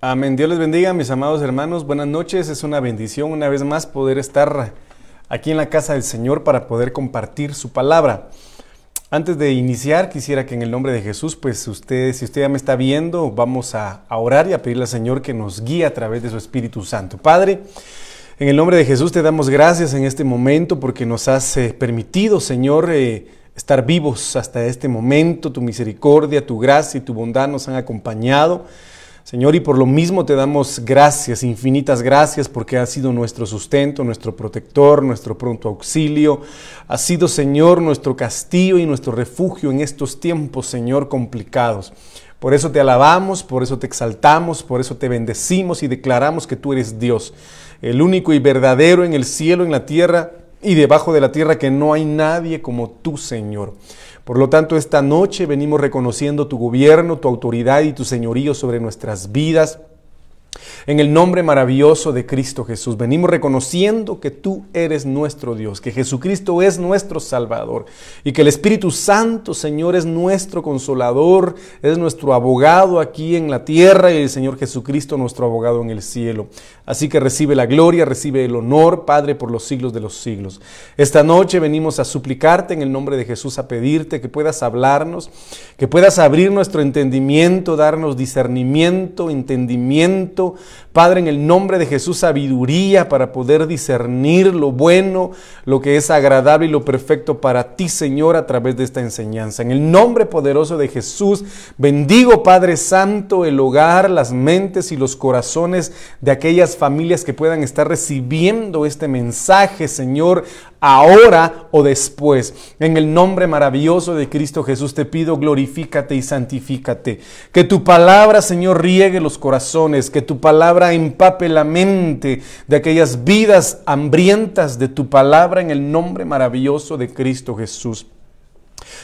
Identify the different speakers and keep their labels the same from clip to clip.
Speaker 1: Amén. Dios les bendiga, mis amados hermanos. Buenas noches. Es una bendición una vez más poder estar aquí en la casa del Señor para poder compartir su palabra. Antes de iniciar, quisiera que en el nombre de Jesús, pues usted, si usted ya me está viendo, vamos a, orar y a pedirle al Señor que nos guíe a través de su Espíritu Santo. Padre, en el nombre de Jesús te damos gracias en este momento porque nos has eh, permitido, Señor, eh, estar vivos hasta este momento. Tu misericordia, tu gracia y tu bondad nos han acompañado. Señor, y por lo mismo te damos gracias, infinitas gracias, porque has sido nuestro sustento, nuestro protector, nuestro pronto auxilio. Has sido, Señor, nuestro castillo y nuestro refugio en estos tiempos, Señor, complicados. Por eso te alabamos, por eso te exaltamos, por eso te bendecimos y declaramos que tú eres Dios, el único y verdadero en el cielo, en la tierra y debajo de la tierra, que no hay nadie como tú, Señor. Por lo tanto, esta noche venimos reconociendo tu gobierno, tu autoridad y tu señorío sobre nuestras vidas. En el nombre maravilloso de Cristo Jesús, venimos reconociendo que tú eres nuestro Dios, que Jesucristo es nuestro Salvador y que el Espíritu Santo, Señor, es nuestro consolador, es nuestro abogado aquí en la tierra y el Señor Jesucristo nuestro abogado en el cielo. Así que recibe la gloria, recibe el honor, Padre, por los siglos de los siglos. Esta noche venimos a suplicarte en el nombre de Jesús, a pedirte que puedas hablarnos, que puedas abrir nuestro entendimiento, darnos discernimiento, entendimiento, Padre, en el nombre de Jesús, sabiduría para poder discernir lo bueno, lo que es agradable y lo perfecto para ti, Señor, a través de esta enseñanza. En el nombre poderoso de Jesús, bendigo, Padre Santo, el hogar, las mentes y los corazones de aquellas familias que puedan estar recibiendo este mensaje, Señor, ahora o después. En el nombre maravilloso de Cristo Jesús te pido, glorifícate y santifícate. Que tu palabra, Señor, riegue los corazones, que tu palabra empape la mente de aquellas vidas hambrientas de tu palabra en el nombre maravilloso de Cristo Jesús.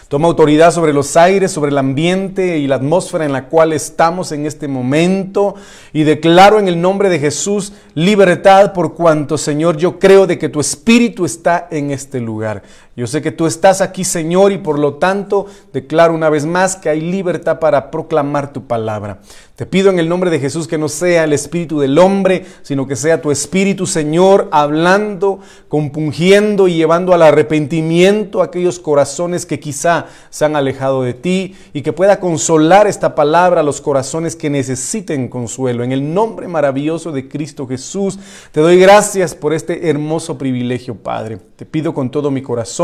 Speaker 1: Toma autoridad sobre los aires, sobre el ambiente y la atmósfera en la cual estamos en este momento y declaro en el nombre de Jesús libertad por cuanto, Señor, yo creo de que tu espíritu está en este lugar. Yo sé que tú estás aquí, Señor, y por lo tanto declaro una vez más que hay libertad para proclamar tu palabra. Te pido en el nombre de Jesús que no sea el espíritu del hombre, sino que sea tu espíritu, Señor, hablando, compungiendo y llevando al arrepentimiento a aquellos corazones que quizá se han alejado de ti y que pueda consolar esta palabra a los corazones que necesiten consuelo. En el nombre maravilloso de Cristo Jesús, te doy gracias por este hermoso privilegio, Padre. Te pido con todo mi corazón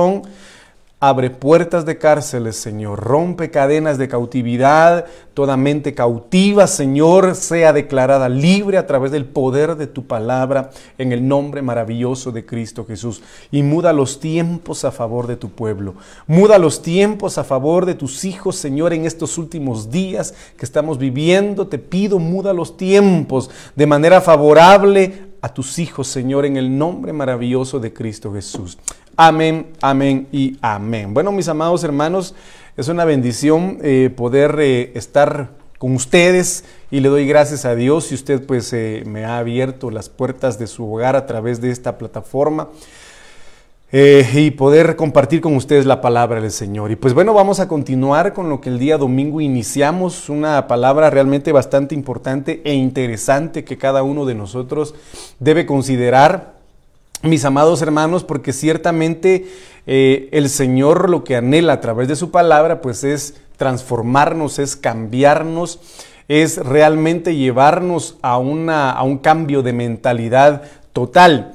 Speaker 1: Abre puertas de cárceles, Señor. Rompe cadenas de cautividad. Toda mente cautiva, Señor, sea declarada libre a través del poder de tu palabra en el nombre maravilloso de Cristo Jesús. Y muda los tiempos a favor de tu pueblo. Muda los tiempos a favor de tus hijos, Señor, en estos últimos días que estamos viviendo. Te pido, muda los tiempos de manera favorable a tus hijos, Señor, en el nombre maravilloso de Cristo Jesús. Amén, amén y amén. Bueno, mis amados hermanos, es una bendición eh, poder eh, estar con ustedes y le doy gracias a Dios si usted pues eh, me ha abierto las puertas de su hogar a través de esta plataforma. y poder compartir con ustedes la palabra del Señor. Y pues bueno, vamos a continuar con lo que el día domingo iniciamos, una palabra realmente bastante importante e interesante que cada uno de nosotros debe considerar mis amados hermanos, porque ciertamente eh, el Señor lo que anhela a través de su palabra, pues es transformarnos, es cambiarnos, es realmente llevarnos a, una, a un cambio de mentalidad total.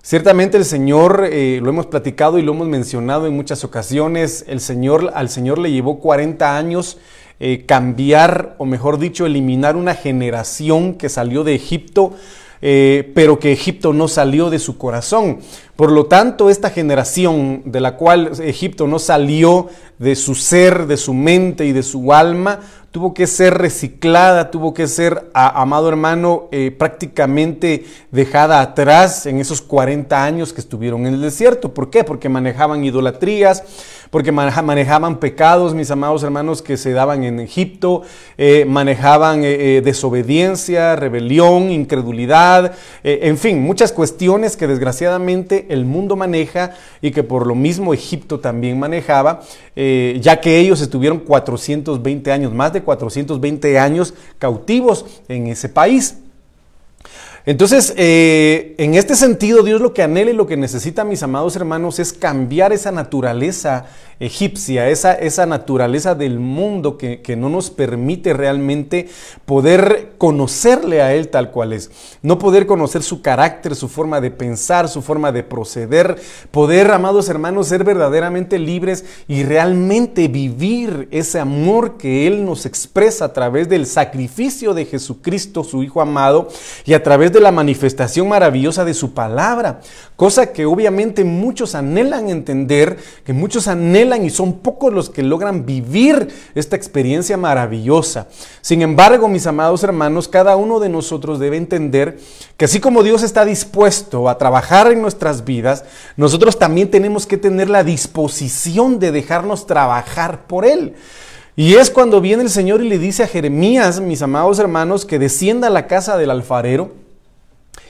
Speaker 1: Ciertamente el Señor, eh, lo hemos platicado y lo hemos mencionado en muchas ocasiones, el Señor, al Señor le llevó 40 años eh, cambiar, o mejor dicho, eliminar una generación que salió de Egipto eh, pero que Egipto no salió de su corazón. Por lo tanto, esta generación de la cual Egipto no salió de su ser, de su mente y de su alma, tuvo que ser reciclada, tuvo que ser, amado hermano, eh, prácticamente dejada atrás en esos 40 años que estuvieron en el desierto. ¿Por qué? Porque manejaban idolatrías, porque manejaban pecados, mis amados hermanos, que se daban en Egipto, eh, manejaban eh, eh, desobediencia, rebelión, incredulidad, en fin, muchas cuestiones que desgraciadamente el mundo maneja y que por lo mismo Egipto también manejaba, ya que ellos estuvieron 420 años, más de 420 años cautivos en ese país. Entonces, eh, en este sentido, Dios lo que anhela y lo que necesita, mis amados hermanos, es cambiar esa naturaleza egipcia, esa, esa naturaleza del mundo que, no nos permite realmente poder conocerle a Él tal cual es. No poder conocer su carácter, su forma de pensar, su forma de proceder. Poder, amados hermanos, ser verdaderamente libres y realmente vivir ese amor que Él nos expresa a través del sacrificio de Jesucristo, su Hijo amado, y a través de la manifestación maravillosa de su palabra. Cosa que obviamente muchos anhelan entender, que muchos anhelan y son pocos los que logran vivir esta experiencia maravillosa. Sin embargo, mis amados hermanos, cada uno de nosotros debe entender que así como Dios está dispuesto a trabajar en nuestras vidas, nosotros también tenemos que tener la disposición de dejarnos trabajar por Él. Y es cuando viene el Señor y le dice a Jeremías, mis amados hermanos, que descienda a la casa del alfarero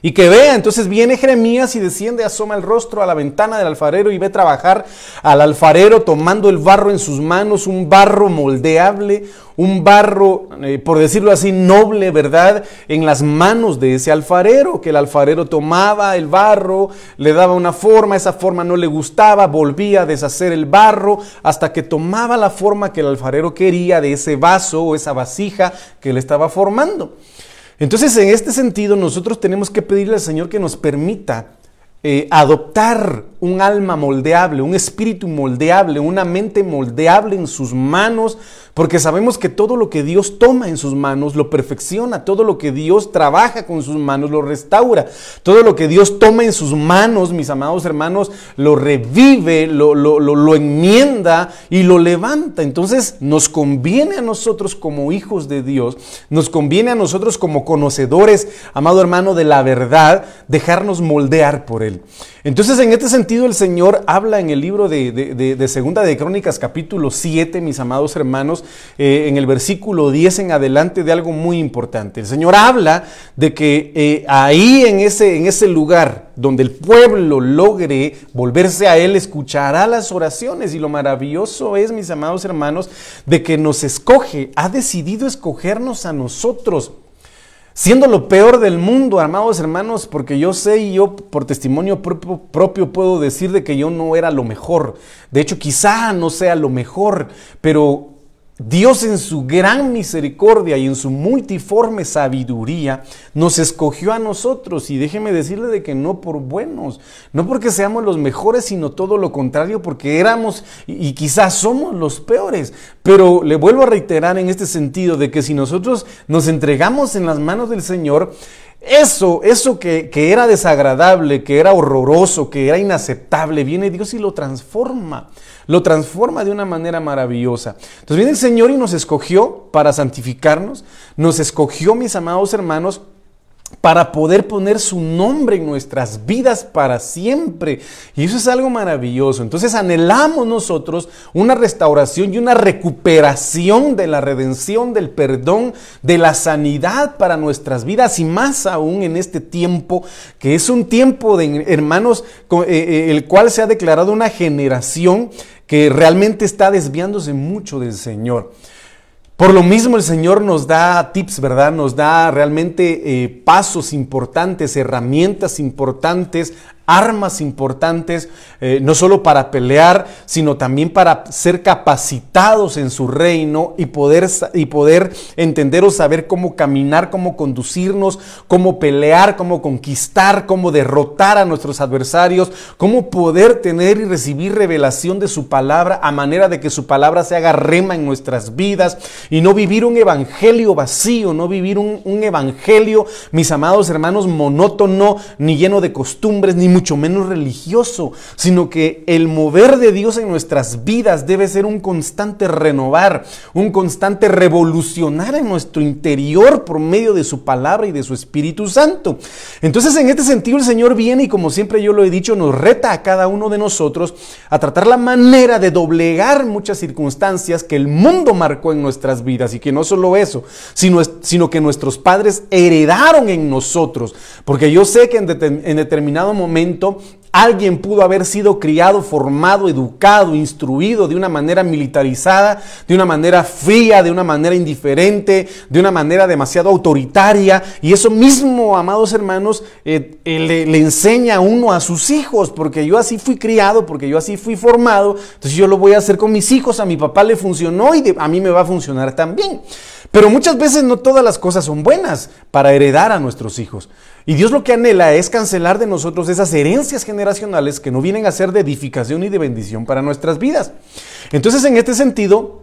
Speaker 1: y que vea, entonces viene Jeremías y desciende, asoma el rostro a la ventana del alfarero y ve trabajar al alfarero tomando el barro en sus manos, un barro moldeable, un barro, eh, por decirlo así, noble, ¿verdad? En las manos de ese alfarero, que el alfarero tomaba el barro, le daba una forma, esa forma no le gustaba, volvía a deshacer el barro, hasta que tomaba la forma que el alfarero quería de ese vaso o esa vasija que le estaba formando. Entonces, en este sentido, nosotros tenemos que pedirle al Señor que nos permita eh, adoptar un alma moldeable, un espíritu moldeable, una mente moldeable en sus manos, porque sabemos que todo lo que Dios toma en sus manos lo perfecciona, todo lo que Dios trabaja con sus manos lo restaura, todo lo que Dios toma en sus manos, mis amados hermanos, lo revive, lo, lo, lo enmienda y lo levanta. Entonces nos conviene a nosotros como hijos de Dios, nos conviene a nosotros como conocedores, amado hermano, de la verdad, dejarnos moldear por Él. Entonces, en este sentido, el Señor habla en el libro de, Segunda de Crónicas, capítulo 7, mis amados hermanos, eh, en el versículo 10 en adelante, de algo muy importante. El Señor habla de que eh, ahí en ese, en ese lugar donde el pueblo logre volverse a Él, escuchará las oraciones. Y lo maravilloso es, mis amados hermanos, de que nos escoge, ha decidido escogernos a nosotros Siendo lo peor del mundo, amados hermanos, porque yo sé y yo por testimonio propio, propio, puedo decir de que yo no era lo mejor. De hecho, quizá no sea lo mejor, pero Dios en su gran misericordia y en su multiforme sabiduría nos escogió a nosotros y déjeme decirle de que no por buenos, no porque seamos los mejores, sino todo lo contrario, porque éramos y, quizás somos los peores. Pero le vuelvo a reiterar en este sentido de que si nosotros nos entregamos en las manos del Señor, eso, eso que, que, era desagradable, que era horroroso, que era inaceptable, viene Dios y lo transforma. Lo transforma de una manera maravillosa. Entonces viene el Señor y nos escogió para santificarnos. Nos escogió, mis amados hermanos, para poder poner su nombre en nuestras vidas para siempre. Y eso es algo maravilloso. Entonces anhelamos nosotros una restauración y una recuperación de la redención, del perdón, de la sanidad para nuestras vidas y más aún en este tiempo, que es un tiempo de hermanos, eh, eh, el cual se ha declarado una generación que realmente está desviándose mucho del Señor. Por lo mismo el Señor nos da tips, ¿verdad? Nos da realmente eh, pasos importantes, herramientas importantes armas importantes, eh, no solo para pelear, sino también para ser capacitados en su reino y poder, y poder entender o saber cómo caminar, cómo conducirnos, cómo pelear, cómo conquistar, cómo derrotar a nuestros adversarios, cómo poder tener y recibir revelación de su palabra a manera de que su palabra se haga rema en nuestras vidas y no vivir un evangelio vacío, no vivir un, un evangelio, mis amados hermanos, monótono, ni lleno de costumbres, ni mucho menos religioso, sino que el mover de Dios en nuestras vidas debe ser un constante renovar, un constante revolucionar en nuestro interior por medio de su palabra y de su Espíritu Santo. Entonces, en este sentido, el Señor viene y como siempre yo lo he dicho, nos reta a cada uno de nosotros a tratar la manera de doblegar muchas circunstancias que el mundo marcó en nuestras vidas y que no solo eso, sino, sino que nuestros padres heredaron en nosotros. Porque yo sé que en, en determinado momento Alguien pudo haber sido criado, formado, educado, instruido de una manera militarizada, de una manera fría, de una manera indiferente, de una manera demasiado autoritaria. Y eso mismo, amados hermanos, eh, eh, le, enseña uno a sus hijos, porque yo así fui criado, porque yo así fui formado. Entonces yo lo voy a hacer con mis hijos, a mi papá le funcionó y a mí me va a funcionar también. Pero muchas veces no todas las cosas son buenas para heredar a nuestros hijos. Y Dios lo que anhela es cancelar de nosotros esas herencias generacionales que no vienen a ser de edificación y de bendición para nuestras vidas. Entonces, en este sentido,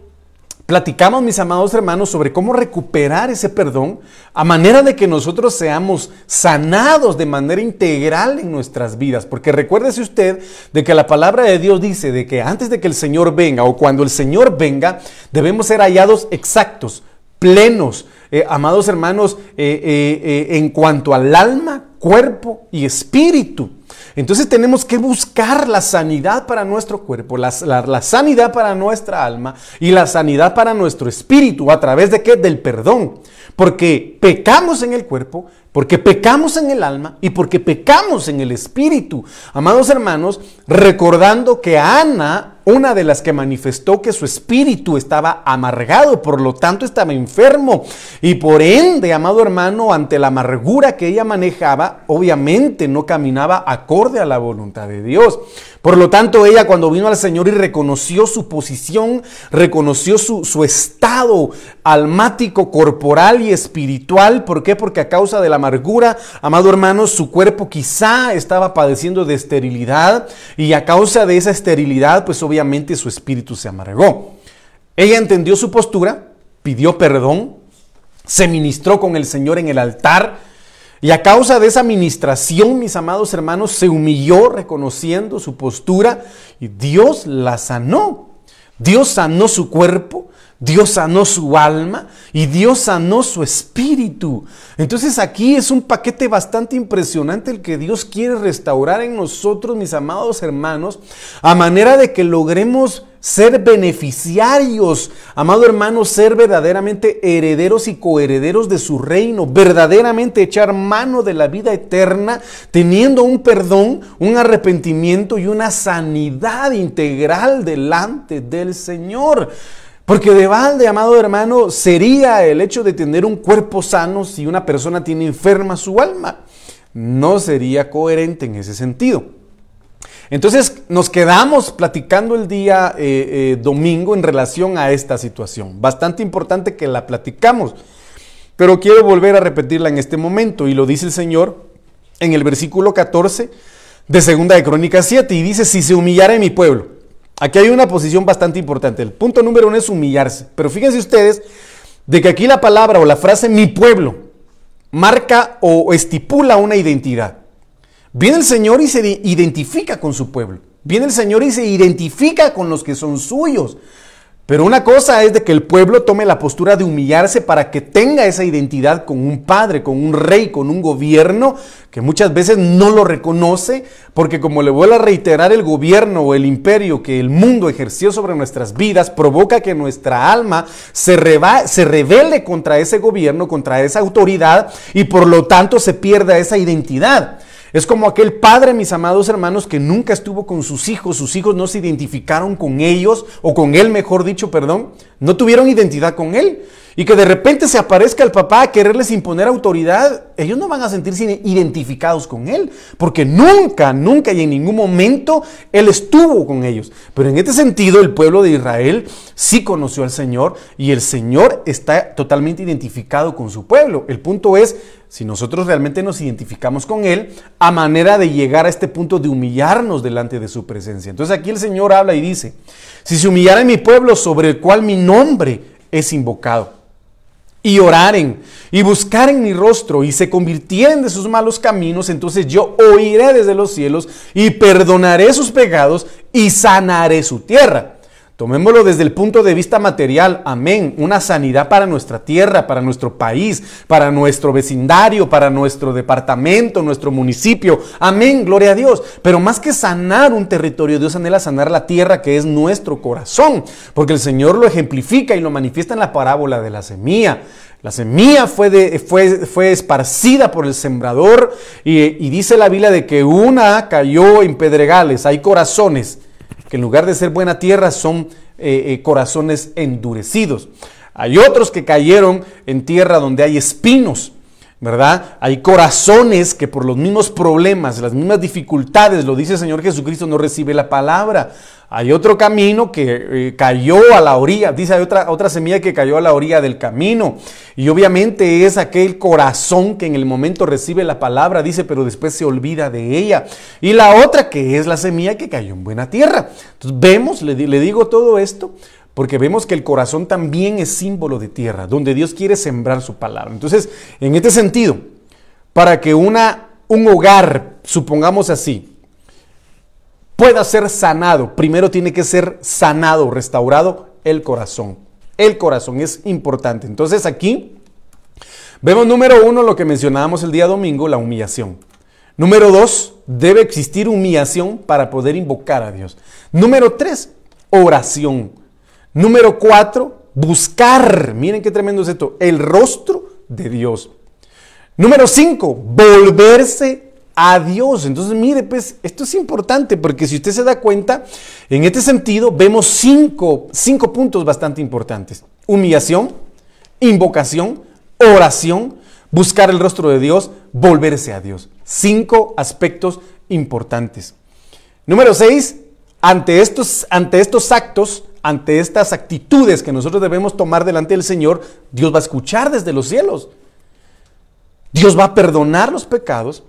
Speaker 1: platicamos, mis amados hermanos, sobre cómo recuperar ese perdón a manera de que nosotros seamos sanados de manera integral en nuestras vidas. Porque recuérdese usted de que la palabra de Dios dice de que antes de que el Señor venga o cuando el Señor venga, debemos ser hallados exactos, plenos, eh, amados hermanos, eh, eh, en cuanto al alma, cuerpo y espíritu. Entonces tenemos que buscar la sanidad para nuestro cuerpo, la, la, sanidad para nuestra alma y la sanidad para nuestro espíritu. ¿A través de qué? Del perdón. Porque pecamos en el cuerpo, porque pecamos en el alma y porque pecamos en el espíritu. Amados hermanos, recordando que Ana, una de las que manifestó que su espíritu estaba amargado, por lo tanto estaba enfermo y por ende, amado hermano, ante la amargura que ella manejaba, obviamente no caminaba acorde a la voluntad de Dios. Por lo tanto, ella cuando vino al Señor y reconoció su posición, reconoció su, su estado almático, corporal y espiritual, ¿por qué? Porque a causa de la amargura, amado hermano, su cuerpo quizá estaba padeciendo de esterilidad y a causa de esa esterilidad, pues obviamente su espíritu se amargó. Ella entendió su postura, pidió perdón, se ministró con el Señor en el altar, y a causa de esa administración, mis amados hermanos, se humilló reconociendo su postura y Dios la sanó. Dios sanó su cuerpo, Dios sanó su alma y Dios sanó su espíritu. Entonces aquí es un paquete bastante impresionante el que Dios quiere restaurar en nosotros, mis amados hermanos, a manera de que logremos ser beneficiarios, amado hermano, ser verdaderamente herederos y coherederos de su reino, verdaderamente echar mano de la vida eterna, teniendo un perdón, un arrepentimiento y una sanidad integral delante del Señor. Porque de balde, amado hermano, sería el hecho de tener un cuerpo sano si una persona tiene enferma su alma. No sería coherente en ese sentido. Entonces nos quedamos platicando el día eh, eh, domingo en relación a esta situación. Bastante importante que la platicamos, pero quiero volver a repetirla en este momento y lo dice el Señor en el versículo 14 de Segunda de Crónicas 7 y dice, si se humillara en mi pueblo. Aquí hay una posición bastante importante. El punto número uno es humillarse. Pero fíjense ustedes de que aquí la palabra o la frase mi pueblo marca o estipula una identidad. Viene el Señor y se identifica con su pueblo. Viene el Señor y se identifica con los que son suyos. Pero una cosa es de que el pueblo tome la postura de humillarse para que tenga esa identidad con un padre, con un rey, con un gobierno que muchas veces no lo reconoce, porque como le vuelvo a reiterar, el gobierno o el imperio que el mundo ejerció sobre nuestras vidas provoca que nuestra alma se, se revele contra ese gobierno, contra esa autoridad y por lo tanto se pierda esa identidad. Es como aquel padre, mis amados hermanos, que nunca estuvo con sus hijos, sus hijos no se identificaron con ellos, o con él, mejor dicho, perdón, no tuvieron identidad con él. Y que de repente se aparezca el papá a quererles imponer autoridad, ellos no van a sentirse identificados con él, porque nunca, nunca y en ningún momento él estuvo con ellos. Pero en este sentido, el pueblo de Israel sí conoció al Señor y el Señor está totalmente identificado con su pueblo. El punto es, si nosotros realmente nos identificamos con Él, a manera de llegar a este punto de humillarnos delante de su presencia. Entonces aquí el Señor habla y dice, si se humillara en mi pueblo sobre el cual mi nombre es invocado. Y oraren y buscaren mi rostro y se convirtieren de sus malos caminos, entonces yo oiré desde los cielos y perdonaré sus pecados y sanaré su tierra. Tomémoslo desde el punto de vista material, amén, una sanidad para nuestra tierra, para nuestro país, para nuestro vecindario, para nuestro departamento, nuestro municipio, amén, gloria a Dios. Pero más que sanar un territorio, Dios anhela sanar la tierra que es nuestro corazón, porque el Señor lo ejemplifica y lo manifiesta en la parábola de la semilla. La semilla fue, fue, fue esparcida por el sembrador y, y dice la Biblia de que una cayó en pedregales, hay corazones que en lugar de ser buena tierra son eh, eh, corazones endurecidos. Hay otros que cayeron en tierra donde hay espinos, ¿verdad? Hay corazones que por los mismos problemas, las mismas dificultades, lo dice el Señor Jesucristo, no recibe la palabra. Hay otro camino que eh, cayó a la orilla, dice hay otra, otra semilla que cayó a la orilla del camino. Y obviamente es aquel corazón que en el momento recibe la palabra, dice, pero después se olvida de ella. Y la otra que es la semilla que cayó en buena tierra. Entonces vemos, le, le digo todo esto, porque vemos que el corazón también es símbolo de tierra, donde Dios quiere sembrar su palabra. Entonces, en este sentido, para que una, un hogar, supongamos así, pueda ser sanado, primero tiene que ser sanado, restaurado el corazón. El corazón es importante. Entonces aquí vemos número uno lo que mencionábamos el día domingo, la humillación. Número dos, debe existir humillación para poder invocar a Dios. Número tres, oración. Número cuatro, buscar, miren qué tremendo es esto, el rostro de Dios. Número cinco, volverse a Dios. Entonces, mire, pues esto es importante porque si usted se da cuenta, en este sentido vemos cinco, cinco puntos bastante importantes. Humillación, invocación, oración, buscar el rostro de Dios, volverse a Dios. Cinco aspectos importantes. Número seis, ante estos, ante estos actos, ante estas actitudes que nosotros debemos tomar delante del Señor, Dios va a escuchar desde los cielos. Dios va a perdonar los pecados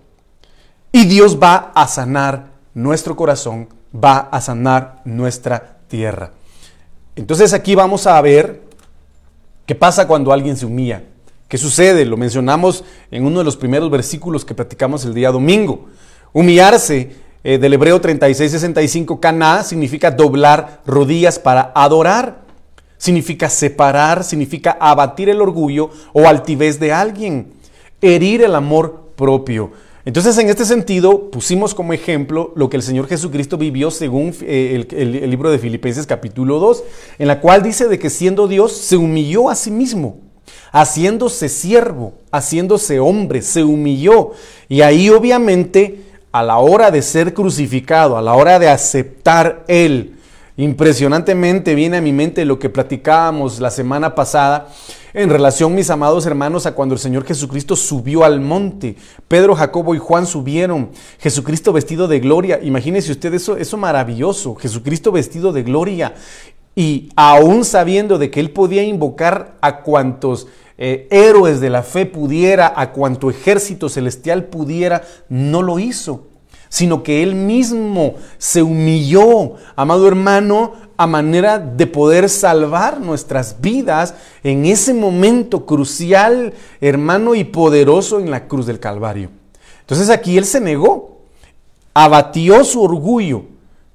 Speaker 1: y Dios va a sanar nuestro corazón, va a sanar nuestra tierra. Entonces aquí vamos a ver qué pasa cuando alguien se humilla. ¿Qué sucede? Lo mencionamos en uno de los primeros versículos que platicamos el día domingo. Humillarse eh, del hebreo 36-65, caná, significa doblar rodillas para adorar. Significa separar, significa abatir el orgullo o altivez de alguien. Herir el amor propio. Entonces, en este sentido, pusimos como ejemplo lo que el Señor Jesucristo vivió según eh, el, libro de Filipenses capítulo 2, en la cual dice de que siendo Dios se humilló a sí mismo, haciéndose siervo, haciéndose hombre, se humilló. Y ahí obviamente, a la hora de ser crucificado, a la hora de aceptar Él, impresionantemente viene a mi mente lo que platicábamos la semana pasada, en relación, mis amados hermanos, a cuando el Señor Jesucristo subió al monte. Pedro, Jacobo y Juan subieron. Jesucristo vestido de gloria. Imagínense usted eso, eso maravilloso. Jesucristo vestido de gloria. Y aún sabiendo de que él podía invocar a cuantos eh, héroes de la fe pudiera, a cuanto ejército celestial pudiera, no lo hizo sino que Él mismo se humilló, amado hermano, a manera de poder salvar nuestras vidas en ese momento crucial, hermano, y poderoso en la cruz del Calvario. Entonces aquí Él se negó, abatió su orgullo,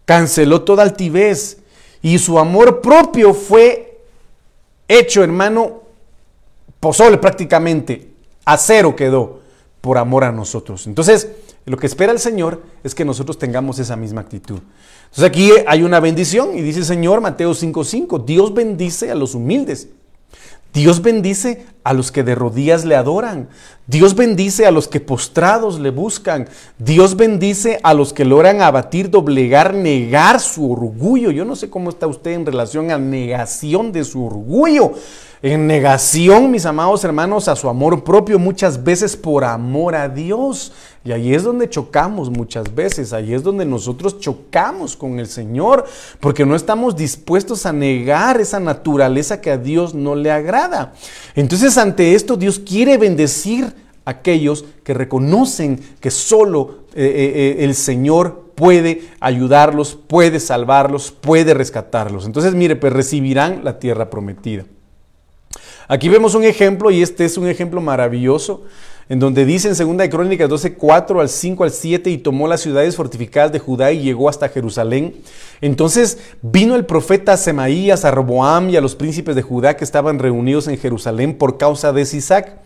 Speaker 1: canceló toda altivez y su amor propio fue hecho, hermano, pozole prácticamente, a cero quedó por amor a nosotros. Entonces, lo que espera el Señor es que nosotros tengamos esa misma actitud. Entonces aquí hay una bendición y dice el Señor Mateo 5:5, Dios bendice a los humildes. Dios bendice a los que de rodillas le adoran. Dios bendice a los que postrados le buscan. Dios bendice a los que logran abatir, doblegar, negar su orgullo. Yo no sé cómo está usted en relación a negación de su orgullo en negación, mis amados hermanos, a su amor propio, muchas veces por amor a Dios. Y ahí es donde chocamos muchas veces, ahí es donde nosotros chocamos con el Señor, porque no estamos dispuestos a negar esa naturaleza que a Dios no le agrada. Entonces ante esto Dios quiere bendecir a aquellos que reconocen que solo eh, eh, eh, el Señor puede ayudarlos, puede salvarlos, puede rescatarlos. Entonces, mire, pues recibirán la tierra prometida. Aquí vemos un ejemplo y este es un ejemplo maravilloso en donde dice en 2 de Crónicas 12, 4 al 5 al 7, y tomó las ciudades fortificadas de Judá y llegó hasta Jerusalén. Entonces vino el profeta Semaías a Roboam y a los príncipes de Judá que estaban reunidos en Jerusalén por causa de Sisac.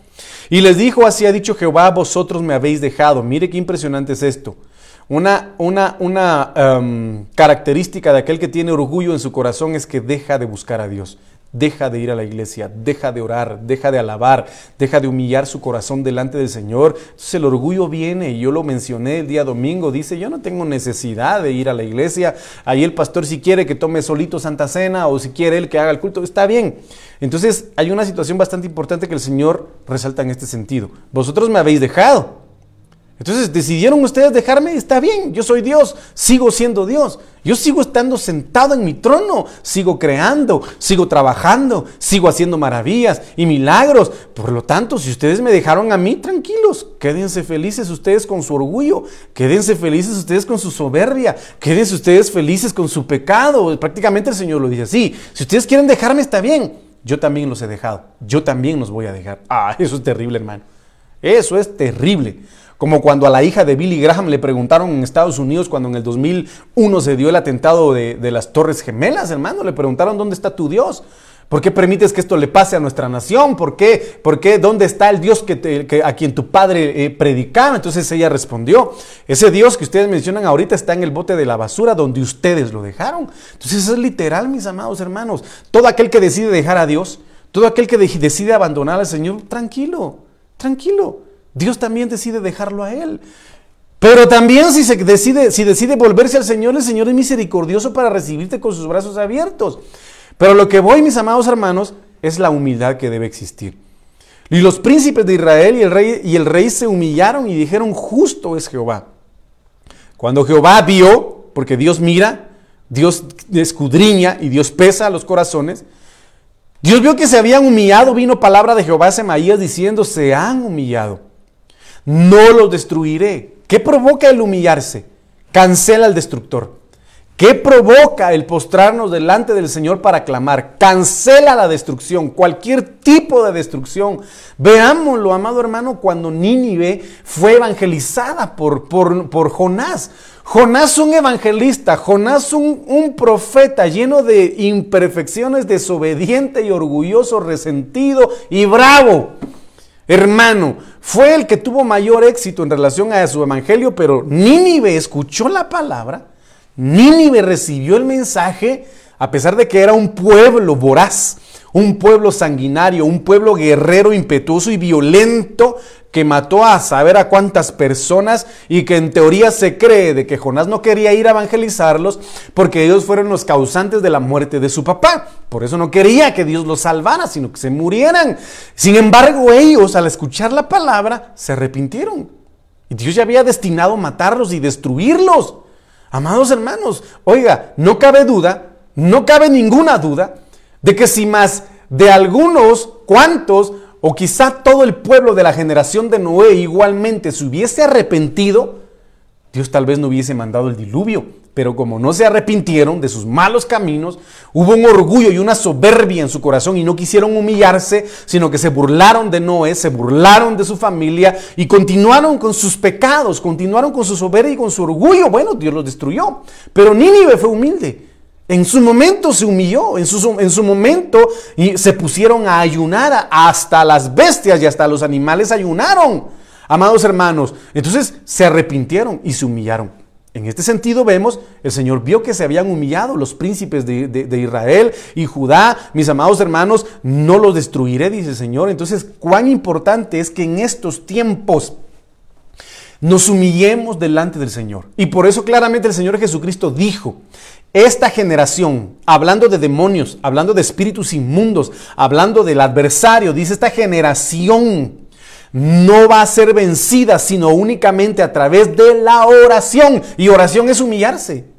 Speaker 1: Y les dijo, así ha dicho Jehová, vosotros me habéis dejado. Mire qué impresionante es esto. Una, una, una em, característica de aquel que tiene orgullo en su corazón es que deja de buscar a Dios. Deja de ir a la iglesia, deja de orar, deja de alabar, deja de humillar su corazón delante del Señor. Entonces el orgullo viene, y yo lo mencioné el día domingo, dice, yo no tengo necesidad de ir a la iglesia, ahí el pastor si quiere que tome solito Santa Cena o si quiere él que haga el culto, está bien. Entonces hay una situación bastante importante que el Señor resalta en este sentido. Vosotros me habéis dejado. Entonces decidieron ustedes dejarme, está bien, yo soy Dios, sigo siendo Dios, yo sigo estando sentado en mi trono, sigo creando, sigo trabajando, sigo haciendo maravillas y milagros. Por lo tanto, si ustedes me dejaron a mí, tranquilos, quédense felices ustedes con su orgullo, quédense felices ustedes con su soberbia, quédense ustedes felices con su pecado. Prácticamente el Señor lo dice así, si ustedes quieren dejarme, está bien, yo también los he dejado, yo también los voy a dejar. Ah, eso es terrible, hermano. Eso es terrible. Como cuando a la hija de Billy Graham le preguntaron en Estados Unidos, cuando en el 2001 se dio el atentado de, las Torres Gemelas, hermano, le preguntaron, ¿dónde está tu Dios? ¿Por qué permites que esto le pase a nuestra nación? ¿Por qué? ¿Por qué? ¿Dónde está el Dios que, a quien tu padre eh, predicaba? Entonces ella respondió, ese Dios que ustedes mencionan ahorita está en el bote de la basura donde ustedes lo dejaron. Entonces eso es literal, mis amados hermanos. Todo aquel que decide dejar a Dios, todo aquel que decide abandonar al Señor, tranquilo, tranquilo. Dios también decide dejarlo a él. Pero también si, decide, si decide volverse al Señor, el Señor es misericordioso para recibirte con sus brazos abiertos. Pero lo que voy, mis amados hermanos, es la humildad que debe existir. Y los príncipes de Israel y el rey, y el rey se humillaron y dijeron, justo es Jehová. Cuando Jehová vio, porque Dios mira, Dios escudriña y Dios pesa los corazones, Dios vio que se habían humillado, vino palabra de Jehová a Semaías diciendo, se han humillado no los destruiré. ¿Qué provoca el humillarse? Cancela al destructor. ¿Qué provoca el postrarnos delante del Señor para clamar? Cancela la destrucción, cualquier tipo de destrucción. Veámoslo, amado hermano, cuando Nínive fue evangelizada por, por, por Jonás. Jonás un evangelista, Jonás un, un profeta lleno de imperfecciones, desobediente y orgulloso, resentido y bravo. Hermano, fue el que tuvo mayor éxito en relación a su evangelio, pero Nínive escuchó la palabra, Nínive recibió el mensaje, a pesar de que era un pueblo voraz, un pueblo sanguinario, un pueblo guerrero, impetuoso y violento, que mató a saber a cuántas personas y que en teoría se cree de que Jonás no quería ir a evangelizarlos porque ellos fueron los causantes de la muerte de su papá. Por eso no quería que Dios los salvara, sino que se murieran. Sin embargo, ellos al escuchar la palabra se arrepintieron. Y Dios ya había destinado matarlos y destruirlos. Amados hermanos, oiga, no cabe duda, no cabe ninguna duda de que si más de algunos cuantos o quizá todo el pueblo de la generación de Noé igualmente se hubiese arrepentido, Dios tal vez no hubiese mandado el diluvio. Pero como no se arrepintieron de sus malos caminos, hubo un orgullo y una soberbia en su corazón y no quisieron humillarse, sino que se burlaron de Noé, se burlaron de su familia y continuaron con sus pecados, continuaron con su soberbia y con su orgullo. Bueno, Dios los destruyó. Pero Nínive fue humilde. En su momento se humilló, en su, en su momento y se pusieron a ayunar, hasta las bestias y hasta los animales ayunaron, amados hermanos. Entonces se arrepintieron y se humillaron. En este sentido vemos, el Señor vio que se habían humillado los príncipes de, de, Israel y Judá, mis amados hermanos, no los destruiré, dice el Señor. Entonces, cuán importante es que en estos tiempos nos humillemos delante del Señor. Y por eso claramente el Señor Jesucristo dijo, esta generación, hablando de demonios, hablando de espíritus inmundos, hablando del adversario, dice esta generación no va a ser vencida sino únicamente a través de la oración. Y oración es humillarse.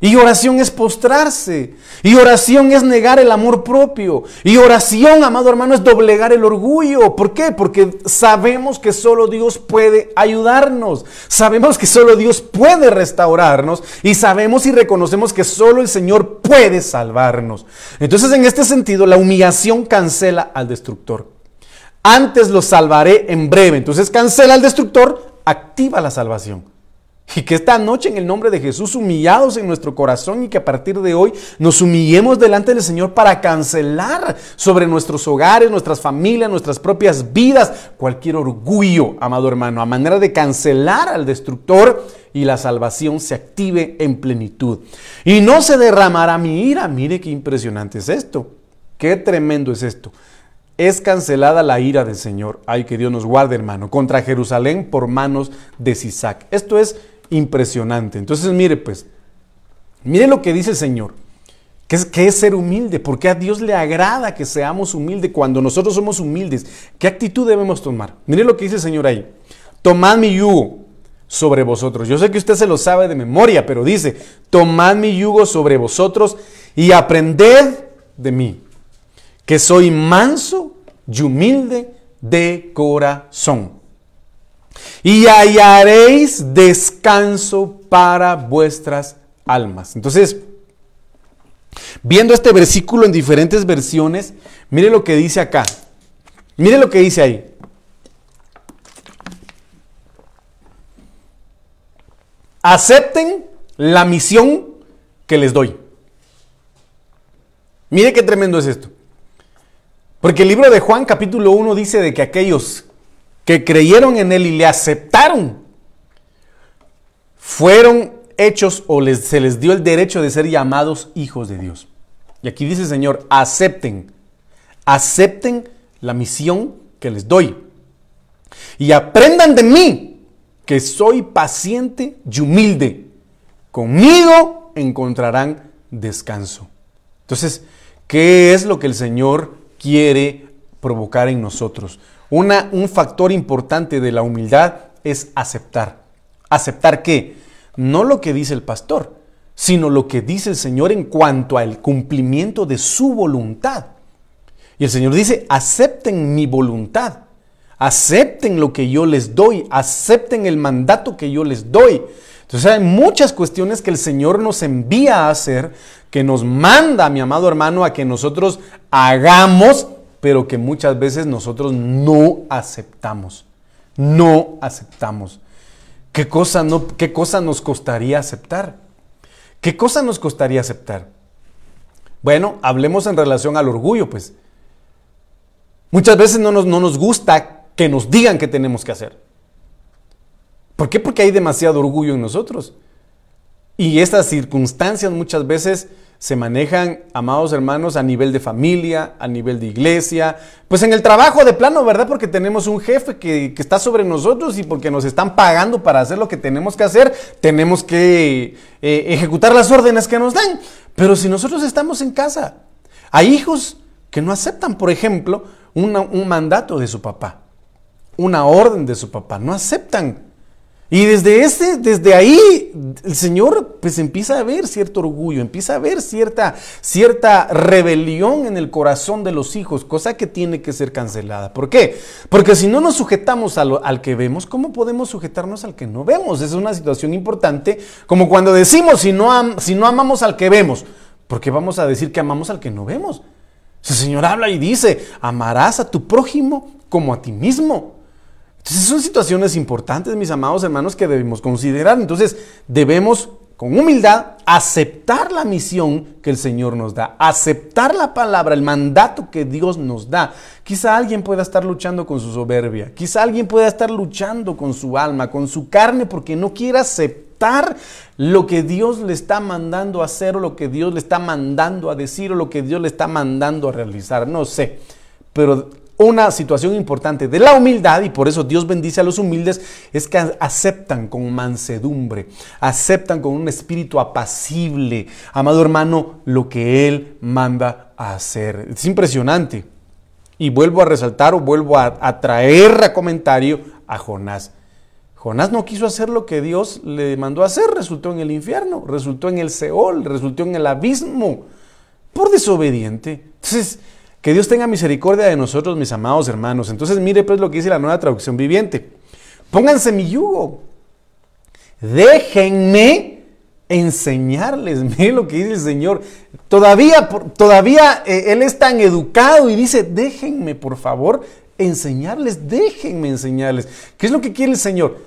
Speaker 1: Y oración es postrarse. Y oración es negar el amor propio. Y oración, amado hermano, es doblegar el orgullo. ¿Por qué? Porque sabemos que solo Dios puede ayudarnos. Sabemos que solo Dios puede restaurarnos. Y sabemos y reconocemos que solo el Señor puede salvarnos. Entonces, en este sentido, la humillación cancela al destructor. Antes lo salvaré en breve. Entonces, cancela al destructor, activa la salvación. Y que esta noche en el nombre de Jesús humillados en nuestro corazón y que a partir de hoy nos humillemos delante del Señor para cancelar sobre nuestros hogares, nuestras familias, nuestras propias vidas, cualquier orgullo, amado hermano, a manera de cancelar al destructor y la salvación se active en plenitud. Y no se derramará mi ira. Mire qué impresionante es esto. Qué tremendo es esto es cancelada la ira del Señor. Ay, que Dios nos guarde, hermano, contra Jerusalén por manos de Sisac. Esto es impresionante. Entonces, mire, pues, mire lo que dice el Señor. ¿Qué es, es ser humilde? Porque a Dios le agrada que seamos humildes cuando nosotros somos humildes. ¿Qué actitud debemos tomar? Mire lo que dice el Señor ahí. Tomad mi yugo sobre vosotros. Yo sé que usted se lo sabe de memoria, pero dice, tomad mi yugo sobre vosotros y aprended de mí, que soy manso y humilde de corazón y hallaréis descanso para vuestras almas. Entonces, viendo este versículo en diferentes versiones, mire lo que dice acá. Mire lo que dice ahí. Acepten la misión que les doy. Mire qué tremendo es esto. Porque el libro de Juan capítulo 1 dice de que aquellos que creyeron en Él y le aceptaron, fueron hechos o se les dio el derecho de ser llamados hijos de Dios. Y aquí dice el Señor, acepten, acepten la misión que les doy. Y aprendan de mí, que soy paciente y humilde. Conmigo encontrarán descanso. Entonces, ¿qué es lo que el Señor quiere provocar en nosotros? Un factor importante de la humildad es aceptar. ¿Aceptar qué? No lo que dice el pastor, sino lo que dice el Señor en cuanto al cumplimiento de su voluntad. Y el Señor dice, acepten mi voluntad, acepten lo que yo les doy, acepten el mandato que yo les doy. Entonces hay muchas cuestiones que el Señor nos envía a hacer, que nos manda, mi amado hermano, a que nosotros hagamos pero que muchas veces nosotros no aceptamos. No aceptamos. ¿Qué cosa, no, ¿Qué cosa nos costaría aceptar? ¿Qué cosa nos costaría aceptar? Bueno, hablemos en relación al orgullo, pues. Muchas veces no nos, no nos gusta que nos digan qué tenemos que hacer. ¿Por qué? Porque hay demasiado orgullo en nosotros. Y estas circunstancias muchas veces se manejan, amados hermanos, a nivel de familia, a nivel de iglesia, pues en el trabajo de plano, ¿verdad? Porque tenemos un jefe que, está sobre nosotros y porque nos están pagando para hacer lo que tenemos que hacer, tenemos que eh, ejecutar las órdenes que nos dan. Pero si nosotros estamos en casa, hay hijos que no aceptan, por ejemplo, un mandato de su papá, una orden de su papá, no aceptan y desde, ese, desde ahí el Señor pues empieza a ver cierto orgullo, empieza a ver cierta, cierta rebelión en el corazón de los hijos, cosa que tiene que ser cancelada. ¿Por qué? Porque si no nos sujetamos al, que vemos, ¿cómo podemos sujetarnos al que no vemos? Es una situación importante, como cuando decimos si no, si no amamos al que vemos, ¿por qué vamos a decir que amamos al que no vemos? el Señor habla y dice, amarás a tu prójimo como a ti mismo. Entonces son situaciones importantes, mis amados hermanos, que debemos considerar. Entonces debemos con humildad aceptar la misión que el Señor nos da, aceptar la palabra, el mandato que Dios nos da. Quizá alguien pueda estar luchando con su soberbia, quizá alguien pueda estar luchando con su alma, con su carne, porque no quiere aceptar lo que Dios le está mandando a hacer o lo que Dios le está mandando a decir o lo que Dios le está mandando a realizar. No sé, pero una situación importante de la humildad, y por eso Dios bendice a los humildes, es que aceptan con mansedumbre, aceptan con un espíritu apacible, amado hermano, lo que Él manda a hacer. Es impresionante. Y vuelvo a resaltar o vuelvo a, traer a comentario a Jonás. Jonás no quiso hacer lo que Dios le mandó a hacer, resultó en el infierno, resultó en el Seol, resultó en el abismo, por desobediente. Entonces, que Dios tenga misericordia de nosotros, mis amados hermanos. Entonces, mire pues lo que dice la nueva traducción viviente. Pónganse mi yugo. Déjenme enseñarles. Mire lo que dice el Señor. Todavía, todavía eh, Él es tan educado y dice, déjenme, por favor, enseñarles. Déjenme enseñarles. ¿Qué es lo que quiere el Señor?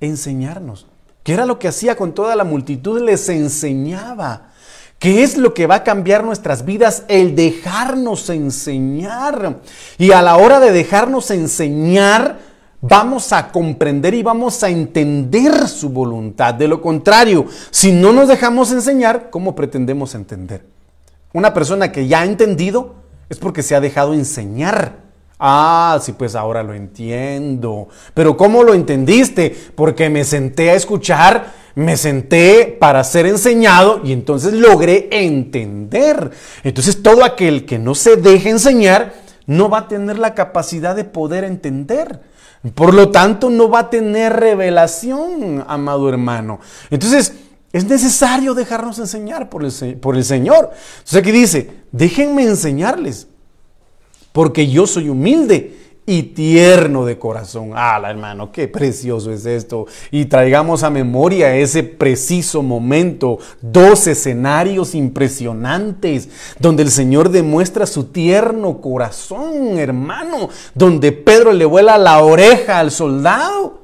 Speaker 1: Enseñarnos. ¿Qué era lo que hacía con toda la multitud? Les enseñaba. ¿Qué es lo que va a cambiar nuestras vidas? El dejarnos enseñar. Y a la hora de dejarnos enseñar, vamos a comprender y vamos a entender su voluntad. De lo contrario, si no nos dejamos enseñar, ¿cómo pretendemos entender? Una persona que ya ha entendido es porque se ha dejado enseñar. Ah, sí, pues ahora lo entiendo. Pero ¿cómo lo entendiste? Porque me senté a escuchar, me senté para ser enseñado y entonces logré entender. Entonces todo aquel que no se deje enseñar no va a tener la capacidad de poder entender. Por lo tanto, no va a tener revelación, amado hermano. Entonces, es necesario dejarnos enseñar por el, por el Señor. Entonces aquí dice, déjenme enseñarles, porque yo soy humilde y tierno de corazón. Ah, hermano, qué precioso es esto. Y traigamos a memoria ese preciso momento, dos escenarios impresionantes, donde el Señor demuestra su tierno corazón, hermano, donde Pedro le vuela la oreja al soldado.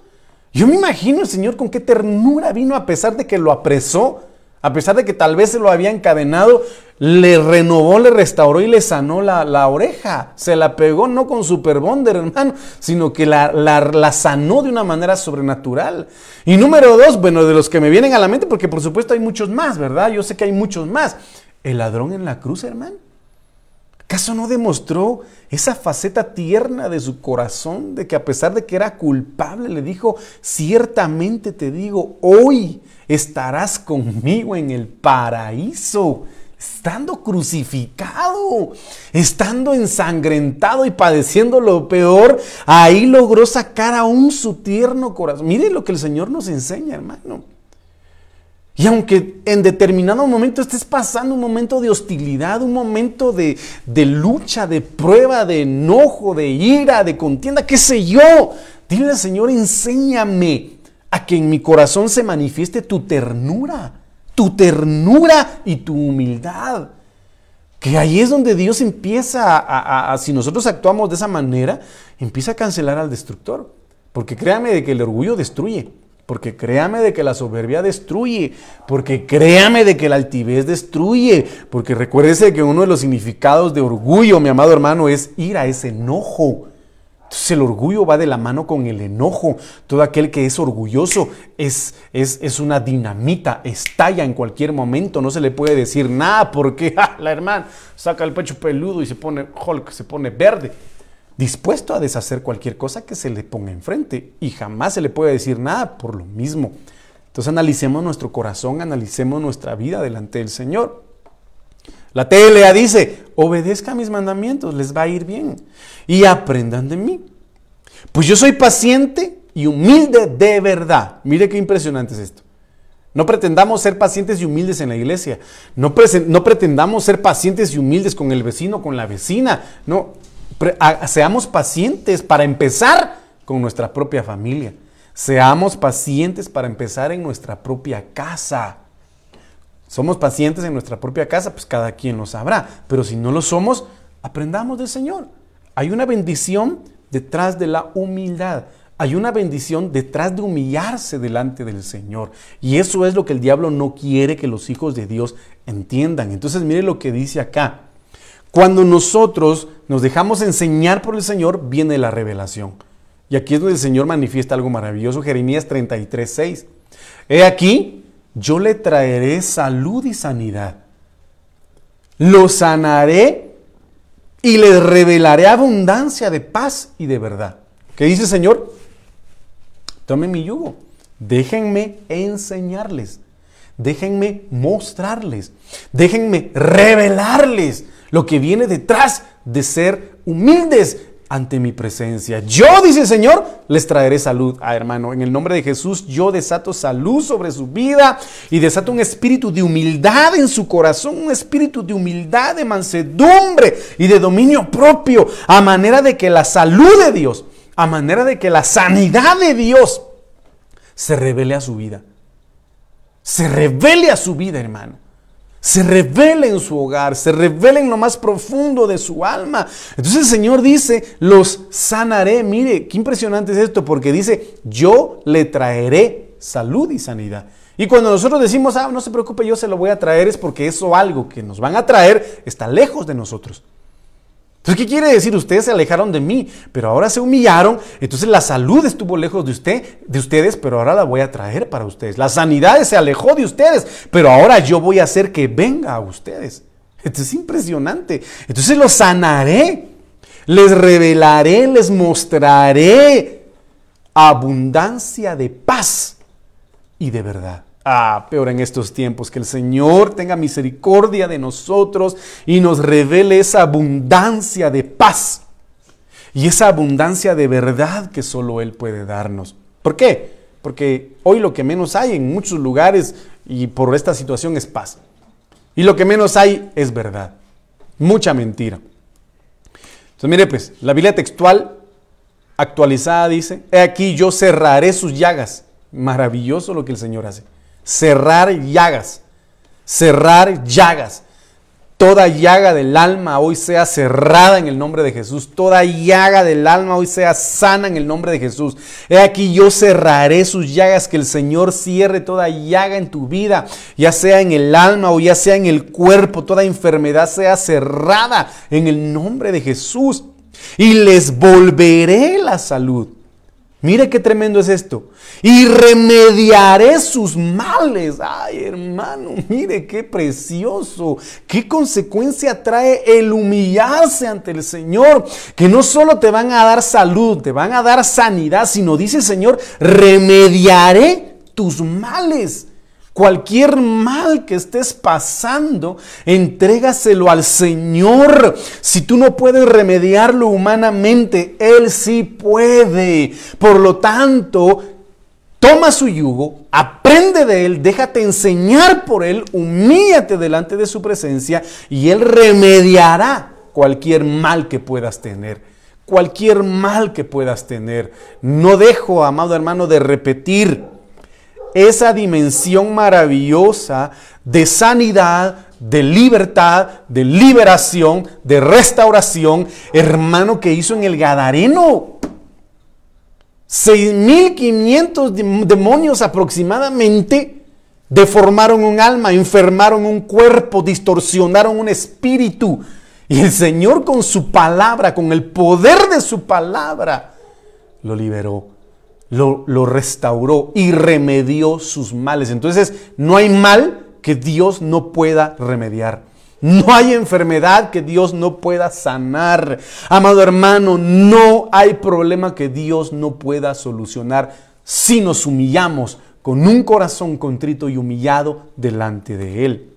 Speaker 1: Yo me imagino el Señor con qué ternura vino a pesar de que lo apresó a pesar de que tal vez se lo había encadenado, le renovó, le restauró y le sanó la, oreja. Se la pegó no con super bonder, hermano, sino que la, la, sanó de una manera sobrenatural. Y número dos, bueno, de los que me vienen a la mente, porque por supuesto hay muchos más, ¿verdad? Yo sé que hay muchos más. El ladrón en la cruz, hermano. ¿Acaso no demostró esa faceta tierna de su corazón, de que a pesar de que era culpable, le dijo, ciertamente te digo, hoy estarás conmigo en el paraíso, estando crucificado, estando ensangrentado y padeciendo lo peor, ahí logró sacar aún su tierno corazón. Mire lo que el Señor nos enseña, hermano. Y aunque en determinado momento estés pasando un momento de hostilidad, un momento de, de, lucha, de prueba, de enojo, de ira, de contienda, qué sé yo, dile al Señor, enséñame a que en mi corazón se manifieste tu ternura, tu ternura y tu humildad. Que ahí es donde Dios empieza a, si nosotros actuamos de esa manera, empieza a cancelar al destructor. Porque créame de que el orgullo destruye. Porque créame de que la soberbia destruye. Porque créame de que la altivez destruye. Porque recuérdese que uno de los significados de orgullo, mi amado hermano, es ira, es enojo. El orgullo va de la mano con el enojo. Todo aquel que es orgulloso es, es, es una dinamita, estalla en cualquier momento, no se le puede decir nada porque la hermana saca el pecho peludo y se pone Hulk, se pone verde, dispuesto a deshacer cualquier cosa que se le ponga enfrente y jamás se le puede decir nada por lo mismo. Entonces analicemos nuestro corazón, analicemos nuestra vida delante del Señor. La TLA dice, obedezca mis mandamientos, les va a ir bien. Y aprendan de mí. Pues yo soy paciente y humilde de verdad. Mire qué impresionante es esto. No pretendamos ser pacientes y humildes en la iglesia. No, no pretendamos ser pacientes y humildes con el vecino, con la vecina. No, seamos pacientes para empezar con nuestra propia familia. Seamos pacientes para empezar en nuestra propia casa somos pacientes en nuestra propia casa, pues cada quien lo sabrá. Pero si no lo somos, aprendamos del Señor. Hay una bendición detrás de la humildad. Hay una bendición detrás de humillarse delante del Señor. Y eso es lo que el diablo no quiere que los hijos de Dios entiendan. Entonces mire lo que dice acá. Cuando nosotros nos dejamos enseñar por el Señor, viene la revelación. Y aquí es donde el Señor manifiesta algo maravilloso. Jeremías 33, 6. He aquí, yo le traeré salud y sanidad. Lo sanaré y le revelaré abundancia de paz y de verdad. ¿Qué dice Señor? Tomen mi yugo. Déjenme enseñarles. Déjenme mostrarles. Déjenme revelarles lo que viene detrás de ser humildes ante mi presencia. Yo, dice el Señor, les traeré salud. Ah, hermano, en el nombre de Jesús yo desato salud sobre su vida y desato un espíritu de humildad en su corazón, un espíritu de humildad, de mansedumbre y de dominio propio, a manera de que la salud de Dios, a manera de que la sanidad de Dios se revele a su vida. Se revele a su vida, hermano se revela en su hogar, se revela en lo más profundo de su alma. Entonces el Señor dice, los sanaré. Mire, qué impresionante es esto, porque dice, yo le traeré salud y sanidad. Y cuando nosotros decimos, ah, no se preocupe, yo se lo voy a traer, es porque eso algo que nos van a traer está lejos de nosotros. Entonces, ¿qué quiere decir? Ustedes se alejaron de mí, pero ahora se humillaron. Entonces la salud estuvo lejos de usted, de ustedes, pero ahora la voy a traer para ustedes. La sanidad se alejó de ustedes, pero ahora yo voy a hacer que venga a ustedes. Esto es impresionante. Entonces los sanaré, les revelaré, les mostraré abundancia de paz y de verdad. Ah, peor en estos tiempos, que el Señor tenga misericordia de nosotros y nos revele esa abundancia de paz y esa abundancia de verdad que solo Él puede darnos. ¿Por qué? Porque hoy lo que menos hay en muchos lugares y por esta situación es paz. Y lo que menos hay es verdad. Mucha mentira. Entonces, mire pues, la Biblia textual actualizada dice, he aquí yo cerraré sus llagas. Maravilloso lo que el Señor hace cerrar llagas, cerrar llagas. Toda llaga del alma hoy sea cerrada en el nombre de Jesús. Toda llaga del alma hoy sea sana en el nombre de Jesús. He aquí yo cerraré sus llagas, que el Señor cierre toda llaga en tu vida, ya sea en el alma o ya sea en el cuerpo. Toda enfermedad sea cerrada en el nombre de Jesús. Y les volveré la salud. Mire qué tremendo es esto. Y remediaré sus males. Ay, hermano, mire qué precioso. Qué consecuencia trae el humillarse ante el Señor. Que no solo te van a dar salud, te van a dar sanidad, sino dice el Señor, remediaré tus males. Cualquier mal que estés pasando, entrégaselo al Señor. Si tú no puedes remediarlo humanamente, Él sí puede. Por lo tanto, toma su yugo, aprende de Él, déjate enseñar por Él, humíllate delante de su presencia y Él remediará cualquier mal que puedas tener cualquier mal que puedas tener. No dejo, amado hermano, de repetir esa dimensión maravillosa de sanidad, de libertad, de liberación, de restauración, hermano, que hizo en el Gadareno. 6.500 demonios aproximadamente deformaron un alma, enfermaron un cuerpo, distorsionaron un espíritu. Y el Señor con su palabra, con el poder de su palabra, lo liberó lo, restauró y remedió sus males. Entonces, no hay mal que Dios no pueda remediar. No hay enfermedad que Dios no pueda sanar. Amado hermano, no hay problema que Dios no pueda solucionar si nos humillamos con un corazón contrito y humillado delante de Él.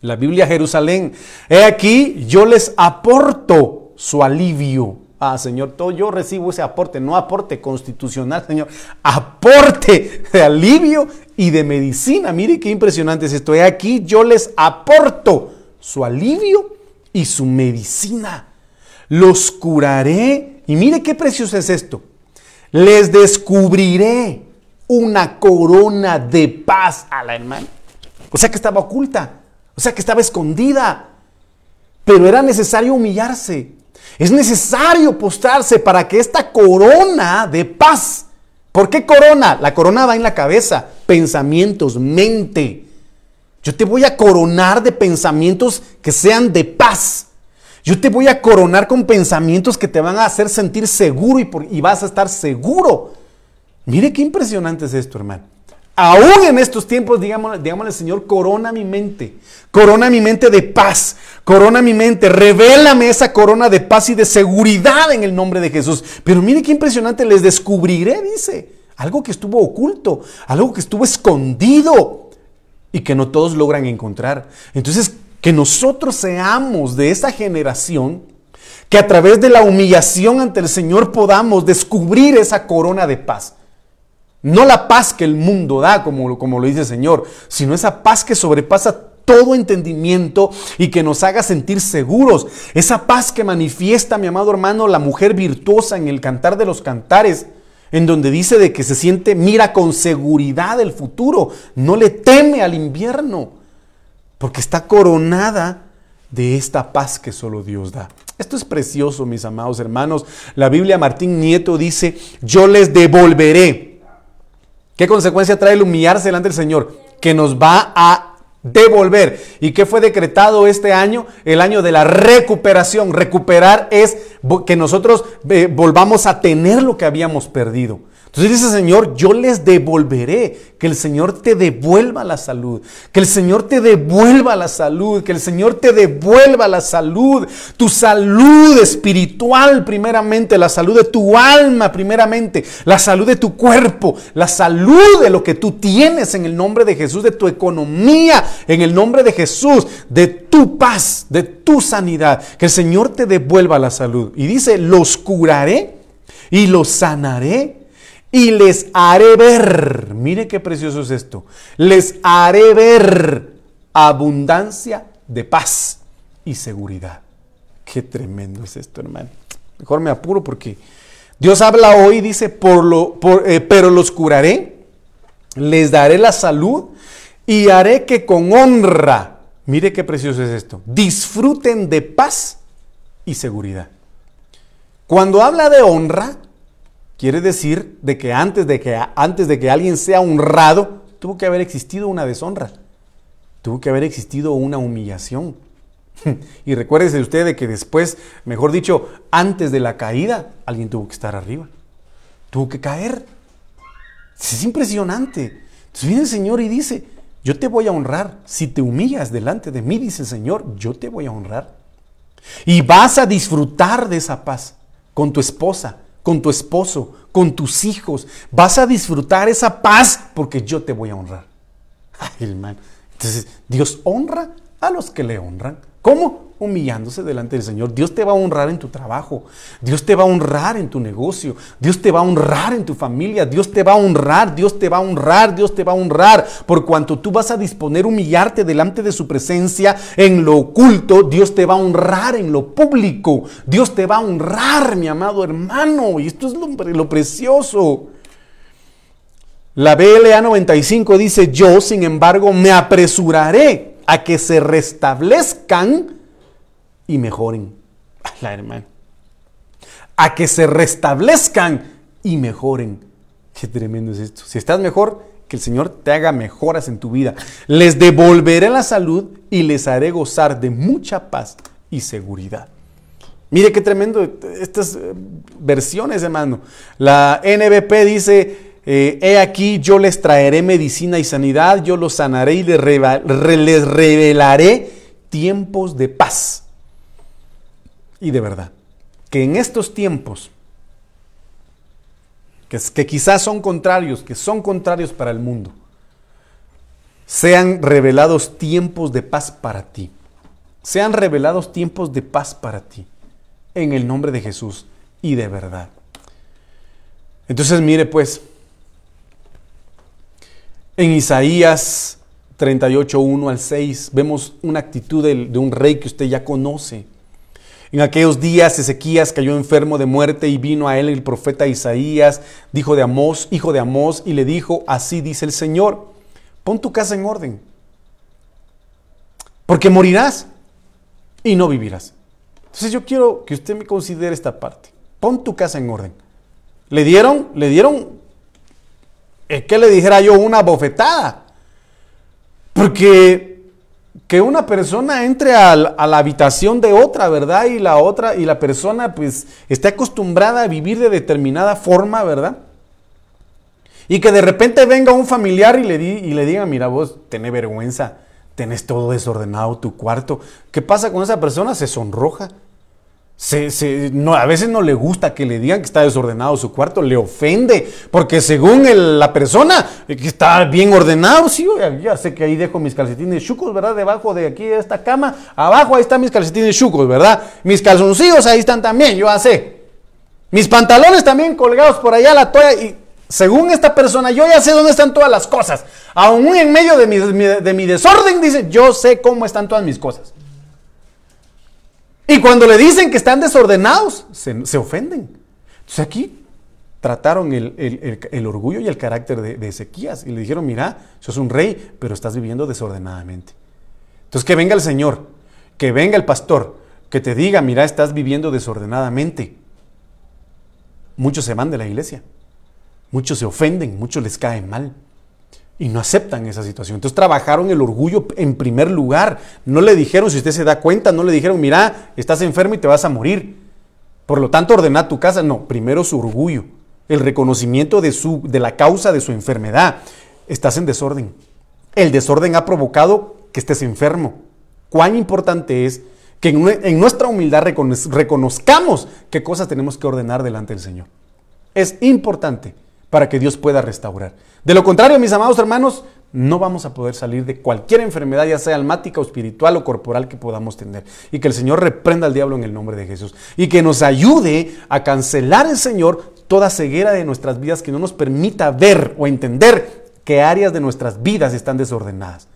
Speaker 1: La Biblia Jerusalén, he aquí, yo les aporto su alivio Ah, Señor, todo yo recibo ese aporte, no aporte constitucional, Señor, aporte de alivio y de medicina. Mire qué impresionante es esto. aquí yo les aporto su alivio y su medicina. Los curaré. Y mire qué precioso es esto. Les descubriré una corona de paz a la hermana. O sea que estaba oculta, o sea que estaba escondida. Pero era necesario humillarse. Es necesario postrarse para que esta corona de paz, ¿por qué corona? La corona va en la cabeza, pensamientos, mente. Yo te voy a coronar de pensamientos que sean de paz. Yo te voy a coronar con pensamientos que te van a hacer sentir seguro y, y vas a estar seguro. Mire qué impresionante es esto, hermano. Aún en estos tiempos, digámosle, digámosle, Señor, corona mi mente, corona mi mente de paz, corona mi mente, revélame esa corona de paz y de seguridad en el nombre de Jesús. Pero mire qué impresionante, les descubriré, dice, algo que estuvo oculto, algo que estuvo escondido y que no todos logran encontrar. Entonces, que nosotros seamos de esa generación Que a través de la humillación ante el Señor podamos descubrir esa corona de paz. No la paz que el mundo da, como, como lo dice el Señor, sino esa paz que sobrepasa todo entendimiento y que nos haga sentir seguros. Esa paz que manifiesta, mi amado hermano, la mujer virtuosa en el cantar de los cantares, en donde dice de que se siente, mira con seguridad el futuro, no le teme al invierno, porque está coronada de esta paz que solo Dios da. Esto es precioso, mis amados hermanos. La Biblia Martín Nieto dice, yo les devolveré. ¿Qué consecuencia trae el humillarse delante del Señor? Que nos va a devolver. ¿Y qué fue decretado este año? El año de la recuperación. Recuperar es que nosotros eh, volvamos a tener lo que habíamos perdido. Entonces dice Señor, yo les devolveré, que el Señor te devuelva la salud, que el Señor te devuelva la salud, que el Señor te devuelva la salud, tu salud espiritual primeramente, la salud de tu alma primeramente, la salud de tu cuerpo, la salud de lo que tú tienes en el nombre de Jesús, de tu economía, en el nombre de Jesús, de tu paz, de tu sanidad, que el Señor te devuelva la salud. Y dice, los curaré y los sanaré y les haré ver, mire qué precioso es esto, les haré ver abundancia de paz y seguridad. Qué tremendo es esto, hermano. Mejor me apuro porque Dios habla hoy, dice, por lo, eh, pero los curaré, les daré la salud y haré que con honra, mire qué precioso es esto, disfruten de paz y seguridad. Cuando habla de honra, Quiere decir de que antes de que, antes de que alguien sea honrado, tuvo que haber existido una deshonra. Tuvo que haber existido una humillación. y recuérdese usted de que después, mejor dicho, antes de la caída, alguien tuvo que estar arriba. Tuvo que caer. Es impresionante. Entonces viene el Señor y dice, yo te voy a honrar. Si te humillas delante de mí, dice el Señor, yo te voy a honrar. Y vas a disfrutar de esa paz con tu esposa, con tu esposo, con tus hijos. Vas a disfrutar esa paz porque yo te voy a honrar. Ay, hermano. Entonces, Dios honra a los que le honran. ¿Cómo? Humillándose delante del Señor. Dios te va a honrar en tu trabajo. Dios te va a honrar en tu negocio. Dios te va a honrar en tu familia. Dios te va a honrar. Dios te va a honrar. Dios te va a honrar. Por cuanto tú vas a disponer humillarte delante de su presencia en lo oculto, Dios te va a honrar en lo público. Dios te va a honrar, mi amado hermano. Y esto es lo, lo precioso. La BLA 95 dice, yo sin embargo me apresuraré a que se restablezcan y mejoren. La hermana. A que se restablezcan y mejoren. Qué tremendo es esto. Si estás mejor, que el Señor te haga mejoras en tu vida. Les devolveré la salud y les haré gozar de mucha paz y seguridad. Mire qué tremendo estas eh, versiones, hermano. La NBP dice, eh, he aquí yo les traeré medicina y sanidad, yo los sanaré y les revelaré tiempos de paz y de verdad, que en estos tiempos, que, que quizás son contrarios, que son contrarios para el mundo, sean revelados tiempos de paz para ti. Sean revelados tiempos de paz para ti. En el nombre de Jesús y de verdad. Entonces mire pues, en Isaías 38, 1 al 6, vemos una actitud de, de un rey que usted ya conoce en aquellos días Ezequías cayó enfermo de muerte y vino a él el profeta Isaías, dijo de Amós, hijo de Amós, y le dijo, así dice el Señor, pon tu casa en orden, porque morirás y no vivirás. Entonces yo quiero que usted me considere esta parte. Pon tu casa en orden. Le dieron, le dieron, es que le dijera yo una bofetada. Porque que una persona entre a, la habitación de otra, ¿verdad? Y la otra, y la persona pues esté acostumbrada a vivir de determinada forma, ¿verdad? Y que de repente venga un familiar y le, di, y le diga, mira vos, tenés vergüenza, tenés todo desordenado tu cuarto. ¿Qué pasa con esa persona? Se sonroja. No, a veces no le gusta que le digan que está desordenado su cuarto, le ofende, porque según la persona eh, que está bien ordenado, sí, ya sé que ahí dejo mis calcetines chucos, ¿verdad? Debajo de aquí de esta cama, abajo ahí están mis calcetines chucos, ¿verdad? Mis calzoncillos ahí están también, yo ya sé. Mis pantalones también colgados por allá, la toalla, y según esta persona, yo ya sé dónde están todas las cosas. Aún en medio de mi, de mi desorden, dice, yo sé cómo están todas mis cosas. Y cuando le dicen que están desordenados, se, ofenden. Entonces aquí trataron el, orgullo y el carácter de, Ezequías y le dijeron, mira, sos un rey, pero estás viviendo desordenadamente. Entonces que venga el Señor, que venga el pastor, que te diga, mira, estás viviendo desordenadamente. Muchos se van de la iglesia, muchos se ofenden, muchos les caen mal y no aceptan esa situación. Entonces trabajaron el orgullo en primer lugar. No le dijeron, si usted se da cuenta, no le dijeron, mira, estás enfermo y te vas a morir. Por lo tanto, ordena tu casa. No, primero su orgullo, el reconocimiento de, su, de la causa de su enfermedad. Estás en desorden. El desorden ha provocado que estés enfermo. Cuán importante es que en, nuestra humildad reconozcamos qué cosas tenemos que ordenar delante del Señor. Es importante para que Dios pueda restaurar. De lo contrario, mis amados hermanos, no vamos a poder salir de cualquier enfermedad, ya sea almática o espiritual o corporal que podamos tener. Y que el Señor reprenda al diablo en el nombre de Jesús. Y que nos ayude a cancelar el Señor toda ceguera de nuestras vidas que no nos permita ver o entender qué áreas de nuestras vidas están desordenadas.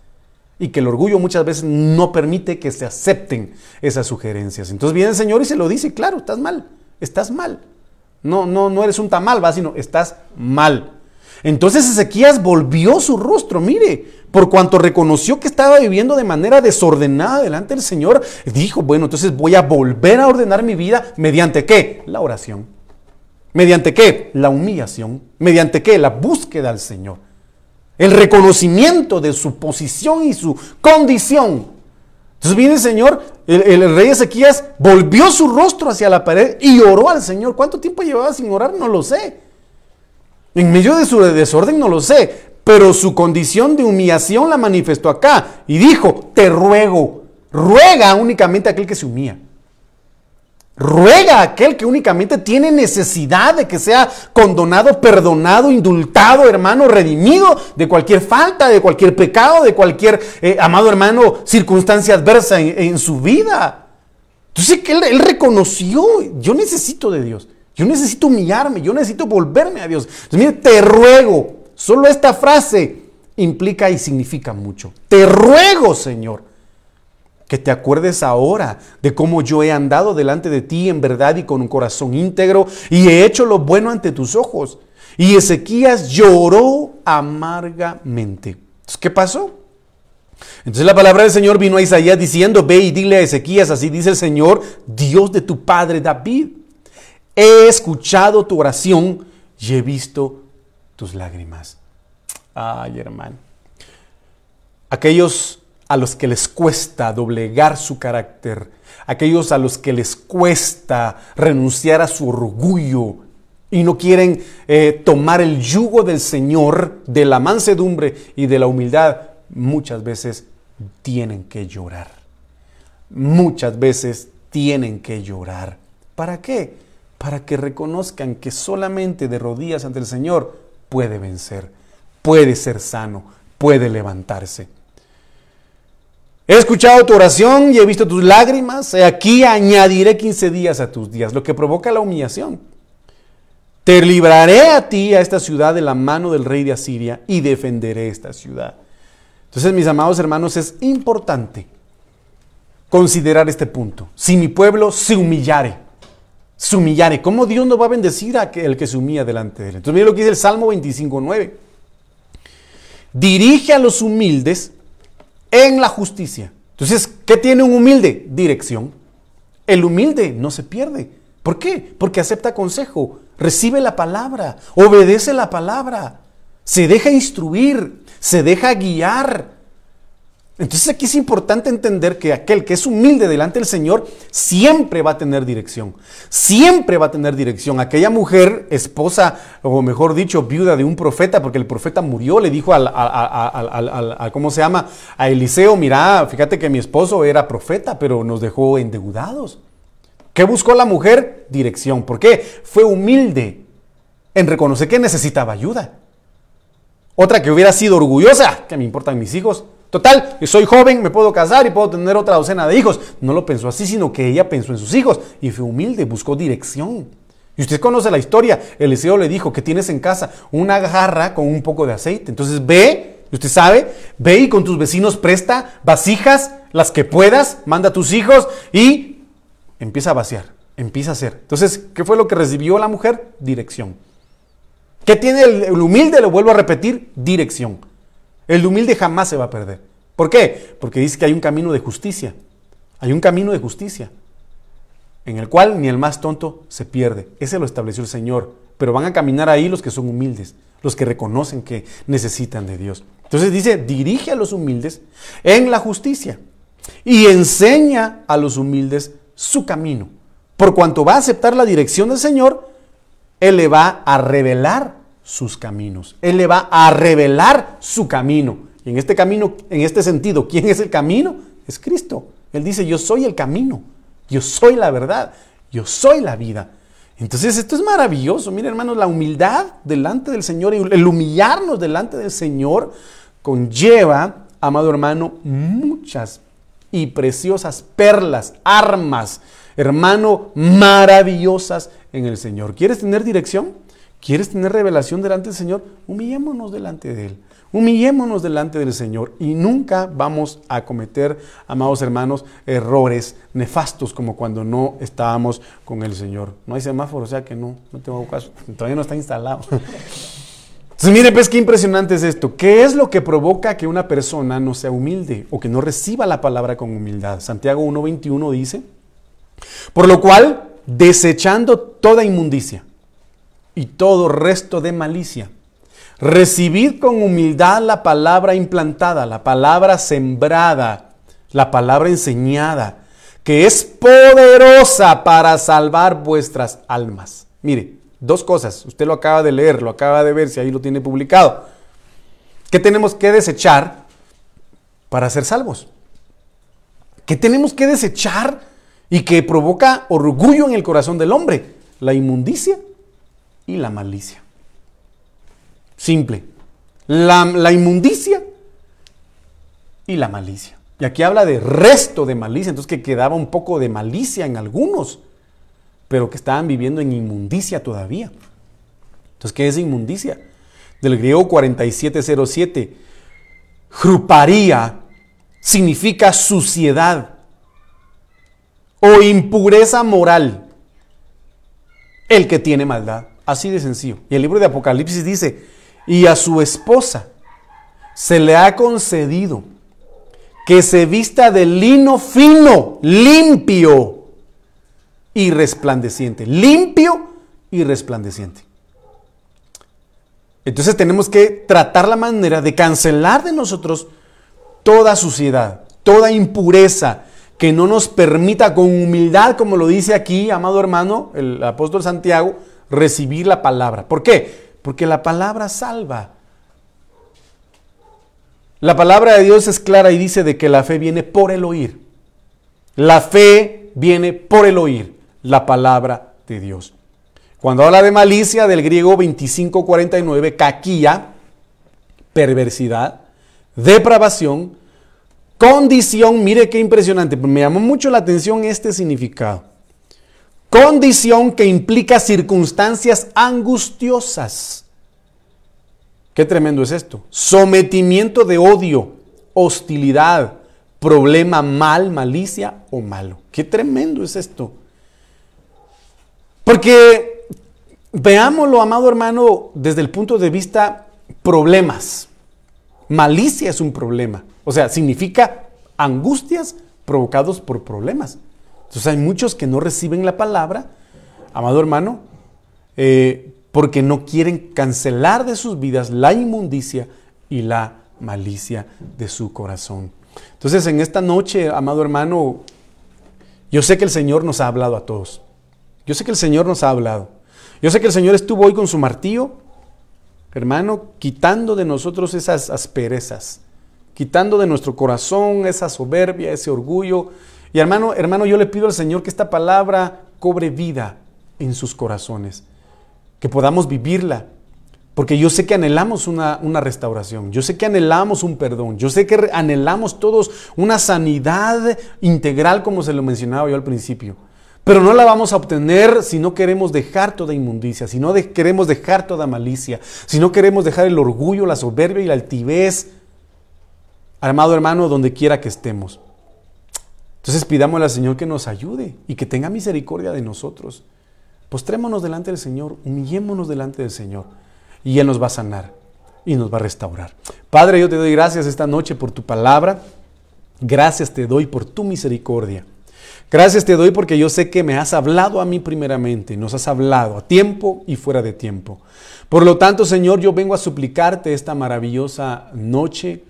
Speaker 1: Y que el orgullo muchas veces no permite que se acepten esas sugerencias. Entonces viene el Señor y se lo dice, claro, estás mal, estás mal. No, no, no eres un tamal, va, sino estás mal. Entonces Ezequías volvió su rostro, mire, por cuanto reconoció que estaba viviendo de manera desordenada delante del Señor, dijo, bueno, entonces voy a volver a ordenar mi vida mediante qué? La oración. ¿Mediante qué? La humillación. ¿Mediante qué? La búsqueda al Señor. El reconocimiento de su posición y su condición. Entonces viene el Señor, el, rey Ezequías volvió su rostro hacia la pared y oró al Señor. ¿Cuánto tiempo llevaba sin orar? No lo sé. En medio de su desorden no lo sé, pero su condición de humillación la manifestó acá y dijo, te ruego, ruega únicamente a aquel que se humilla. Ruega a aquel que únicamente tiene necesidad de que sea condonado, perdonado, indultado, hermano, redimido de cualquier falta, de cualquier pecado, de cualquier, eh, amado hermano, circunstancia adversa en, su vida. Entonces que él reconoció, yo necesito de Dios. Yo necesito humillarme, yo necesito volverme a Dios. Entonces, mire, te ruego, solo esta frase implica y significa mucho. Te ruego, Señor, que te acuerdes ahora de cómo yo he andado delante de ti en verdad y con un corazón íntegro y he hecho lo bueno ante tus ojos. Y Ezequías lloró amargamente. ¿qué pasó? Entonces la palabra del Señor vino a Isaías diciendo, ve y dile a Ezequías, así dice el Señor, Dios de tu padre David He escuchado tu oración y he visto tus lágrimas. Ay, hermano. Aquellos a los que les cuesta doblegar su carácter, aquellos a los que les cuesta renunciar a su orgullo y no quieren eh, tomar el yugo del Señor, de la mansedumbre y de la humildad, muchas veces tienen que llorar. Muchas veces tienen que llorar. ¿Para qué? para que reconozcan que solamente de rodillas ante el Señor puede vencer, puede ser sano, puede levantarse. He escuchado tu oración y he visto tus lágrimas. Aquí añadiré 15 días a tus días, lo que provoca la humillación. Te libraré a ti, a esta ciudad, de la mano del rey de Asiria y defenderé esta ciudad. Entonces, mis amados hermanos, es importante considerar este punto. Si mi pueblo se humillare, se humillare. ¿Cómo Dios no va a bendecir a aquel que se humilla delante de él? Entonces mira lo que dice el Salmo 25.9. Dirige a los humildes en la justicia. Entonces, ¿qué tiene un humilde? Dirección. El humilde no se pierde. ¿Por qué? Porque acepta consejo, recibe la palabra, obedece la palabra, se deja instruir, se deja guiar, entonces aquí es importante entender que aquel que es humilde delante del Señor siempre va a tener dirección. Siempre va a tener dirección. Aquella mujer, esposa, o mejor dicho, viuda de un profeta, porque el profeta murió, le dijo al, ¿cómo se llama? A Eliseo, mira, fíjate que mi esposo era profeta, pero nos dejó endeudados. ¿Qué buscó la mujer? Dirección. ¿Por qué? Fue humilde en reconocer que necesitaba ayuda. Otra que hubiera sido orgullosa, que me importan mis hijos. Total, soy joven, me puedo casar y puedo tener otra docena de hijos. No lo pensó así, sino que ella pensó en sus hijos y fue humilde, buscó dirección. Y usted conoce la historia. Eliseo le dijo que tienes en casa una jarra con un poco de aceite. Entonces ve, usted sabe, ve y con tus vecinos presta vasijas, las que puedas, manda a tus hijos y empieza a vaciar, empieza a hacer. Entonces, ¿qué fue lo que recibió la mujer? Dirección. ¿Qué tiene el, humilde? Lo vuelvo a repetir, dirección. El humilde jamás se va a perder. ¿Por qué? Porque dice que hay un camino de justicia. Hay un camino de justicia en el cual ni el más tonto se pierde. Ese lo estableció el Señor. Pero van a caminar ahí los que son humildes, los que reconocen que necesitan de Dios. Entonces dice, dirige a los humildes en la justicia y enseña a los humildes su camino. Por cuanto va a aceptar la dirección del Señor, Él le va a revelar sus caminos. Él le va a revelar su camino. Y en este camino, en este sentido, ¿quién es el camino? Es Cristo. Él dice, yo soy el camino, yo soy la verdad, yo soy la vida. Entonces esto es maravilloso. Miren hermanos, la humildad delante del Señor, el humillarnos delante del Señor conlleva, amado hermano, muchas y preciosas perlas, armas, hermano, maravillosas en el Señor. ¿Quieres tener dirección? ¿Quieres tener revelación delante del Señor? Humillémonos delante de Él. Humillémonos delante del Señor y nunca vamos a cometer, amados hermanos, errores nefastos como cuando no estábamos con el Señor. No hay semáforo, o sea que no, no tengo caso, todavía no está instalado. Entonces, mire, pues qué impresionante es esto. ¿Qué es lo que provoca que una persona no sea humilde o que no reciba la palabra con humildad? Santiago 1.21 dice, por lo cual, desechando toda inmundicia y todo resto de malicia, recibid con humildad la palabra implantada, la palabra sembrada, la palabra enseñada, que es poderosa para salvar vuestras almas. Mire, Dos cosas, usted lo acaba de leer, lo acaba de ver, si ahí lo tiene publicado. ¿Qué tenemos que desechar para ser salvos? ¿Qué tenemos que desechar y que provoca orgullo en el corazón del hombre? La inmundicia y la malicia. Simple. La, la inmundicia y la malicia. Y aquí habla de resto de malicia, entonces que quedaba un poco de malicia en algunos pero que estaban viviendo en inmundicia todavía. Entonces, ¿qué es inmundicia? Del griego 4707, Gruparía significa suciedad o impureza moral. El que tiene maldad. Así de sencillo. Y el libro de Apocalipsis dice, y a su esposa se le ha concedido que se vista de lino fino, limpio, y resplandeciente, limpio y resplandeciente. Entonces tenemos que tratar la manera de cancelar de nosotros toda suciedad, toda impureza que no nos permita con humildad, como lo dice aquí, amado hermano, el apóstol Santiago, recibir la palabra. ¿Por qué? Porque la palabra salva. La palabra de Dios es clara y dice de que la fe viene por el oír. La fe viene por el oír la palabra de Dios. Cuando habla de malicia, del griego 2549, caquía, perversidad, depravación, condición, mire qué impresionante, me llamó mucho la atención este significado. Condición que implica circunstancias angustiosas. Qué tremendo es esto. Sometimiento de odio, hostilidad, problema mal, malicia o malo. Qué tremendo es esto. Porque veámoslo, amado hermano, desde el punto de vista problemas. Malicia es un problema. O sea, significa angustias provocados por problemas. Entonces hay muchos que no reciben la palabra, amado hermano, eh, porque no quieren cancelar de sus vidas la inmundicia y la malicia de su corazón. Entonces en esta noche, amado hermano, yo sé que el Señor nos ha hablado a todos. Yo sé que el Señor nos ha hablado. Yo sé que el Señor estuvo hoy con su martillo, hermano, quitando de nosotros esas asperezas, quitando de nuestro corazón esa soberbia, ese orgullo, Y hermano, hermano, yo le pido al Señor que esta palabra cobre vida en sus corazones, que podamos vivirla, porque yo sé que anhelamos una, una, restauración, yo sé que anhelamos un perdón, yo sé que anhelamos todos una sanidad integral como se lo mencionaba yo al principio. Pero no la vamos a obtener si no queremos dejar toda inmundicia, si no queremos dejar toda malicia, si no queremos dejar el orgullo, la soberbia y la altivez, amado hermano, donde quiera que estemos. Entonces pidámosle al Señor que nos ayude y que tenga misericordia de nosotros. Postrémonos delante del Señor, humillémonos delante del Señor y Él nos va a sanar y nos va a restaurar. Padre, yo te doy gracias esta noche por tu palabra. Gracias te doy por tu misericordia. Gracias te doy porque yo sé que me has hablado a mí primeramente, nos has hablado a tiempo y fuera de tiempo. Por lo tanto, Señor, yo vengo a suplicarte esta maravillosa noche,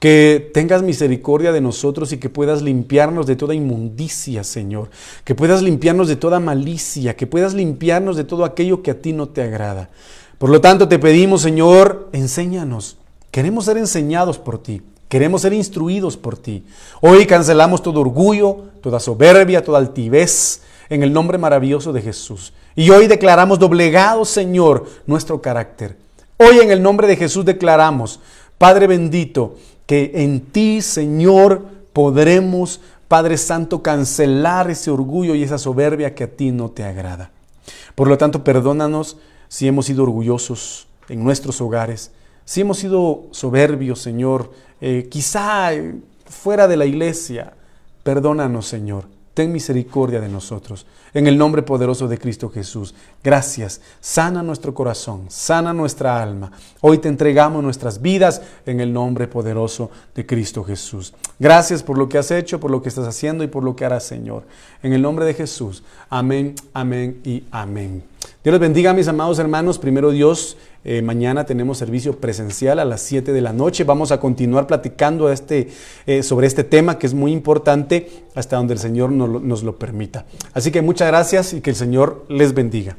Speaker 1: que tengas misericordia de nosotros y que puedas limpiarnos de toda inmundicia, Señor, que puedas limpiarnos de toda malicia, que puedas limpiarnos de todo aquello que a ti no te agrada. Por lo tanto, te pedimos, Señor, enséñanos. Queremos ser enseñados por ti. Queremos ser instruidos por ti. Hoy cancelamos todo orgullo, toda soberbia, toda altivez, en el nombre maravilloso de Jesús. Y hoy declaramos doblegado, Señor, nuestro carácter. Hoy en el nombre de Jesús declaramos, Padre bendito, que en ti, Señor, podremos, Padre Santo, cancelar ese orgullo y esa soberbia que a ti no te agrada. Por lo tanto, perdónanos si hemos sido orgullosos en nuestros hogares, si hemos sido soberbios, Señor, eh, quizá eh, fuera de la iglesia, perdónanos, Señor. Ten misericordia de nosotros. En el nombre poderoso de Cristo Jesús. Gracias. Sana nuestro corazón, sana nuestra alma. Hoy te entregamos nuestras vidas en el nombre poderoso de Cristo Jesús. Gracias por lo que has hecho, por lo que estás haciendo y por lo que harás, Señor. En el nombre de Jesús. Amén, amén y amén. Dios les bendiga, mis amados hermanos. Primero Dios, eh, mañana tenemos servicio presencial a las 7 de la noche. Vamos a continuar platicando este, eh, sobre este tema que es muy importante hasta donde el Señor nos lo permita. Así que muchas gracias y que el Señor les bendiga.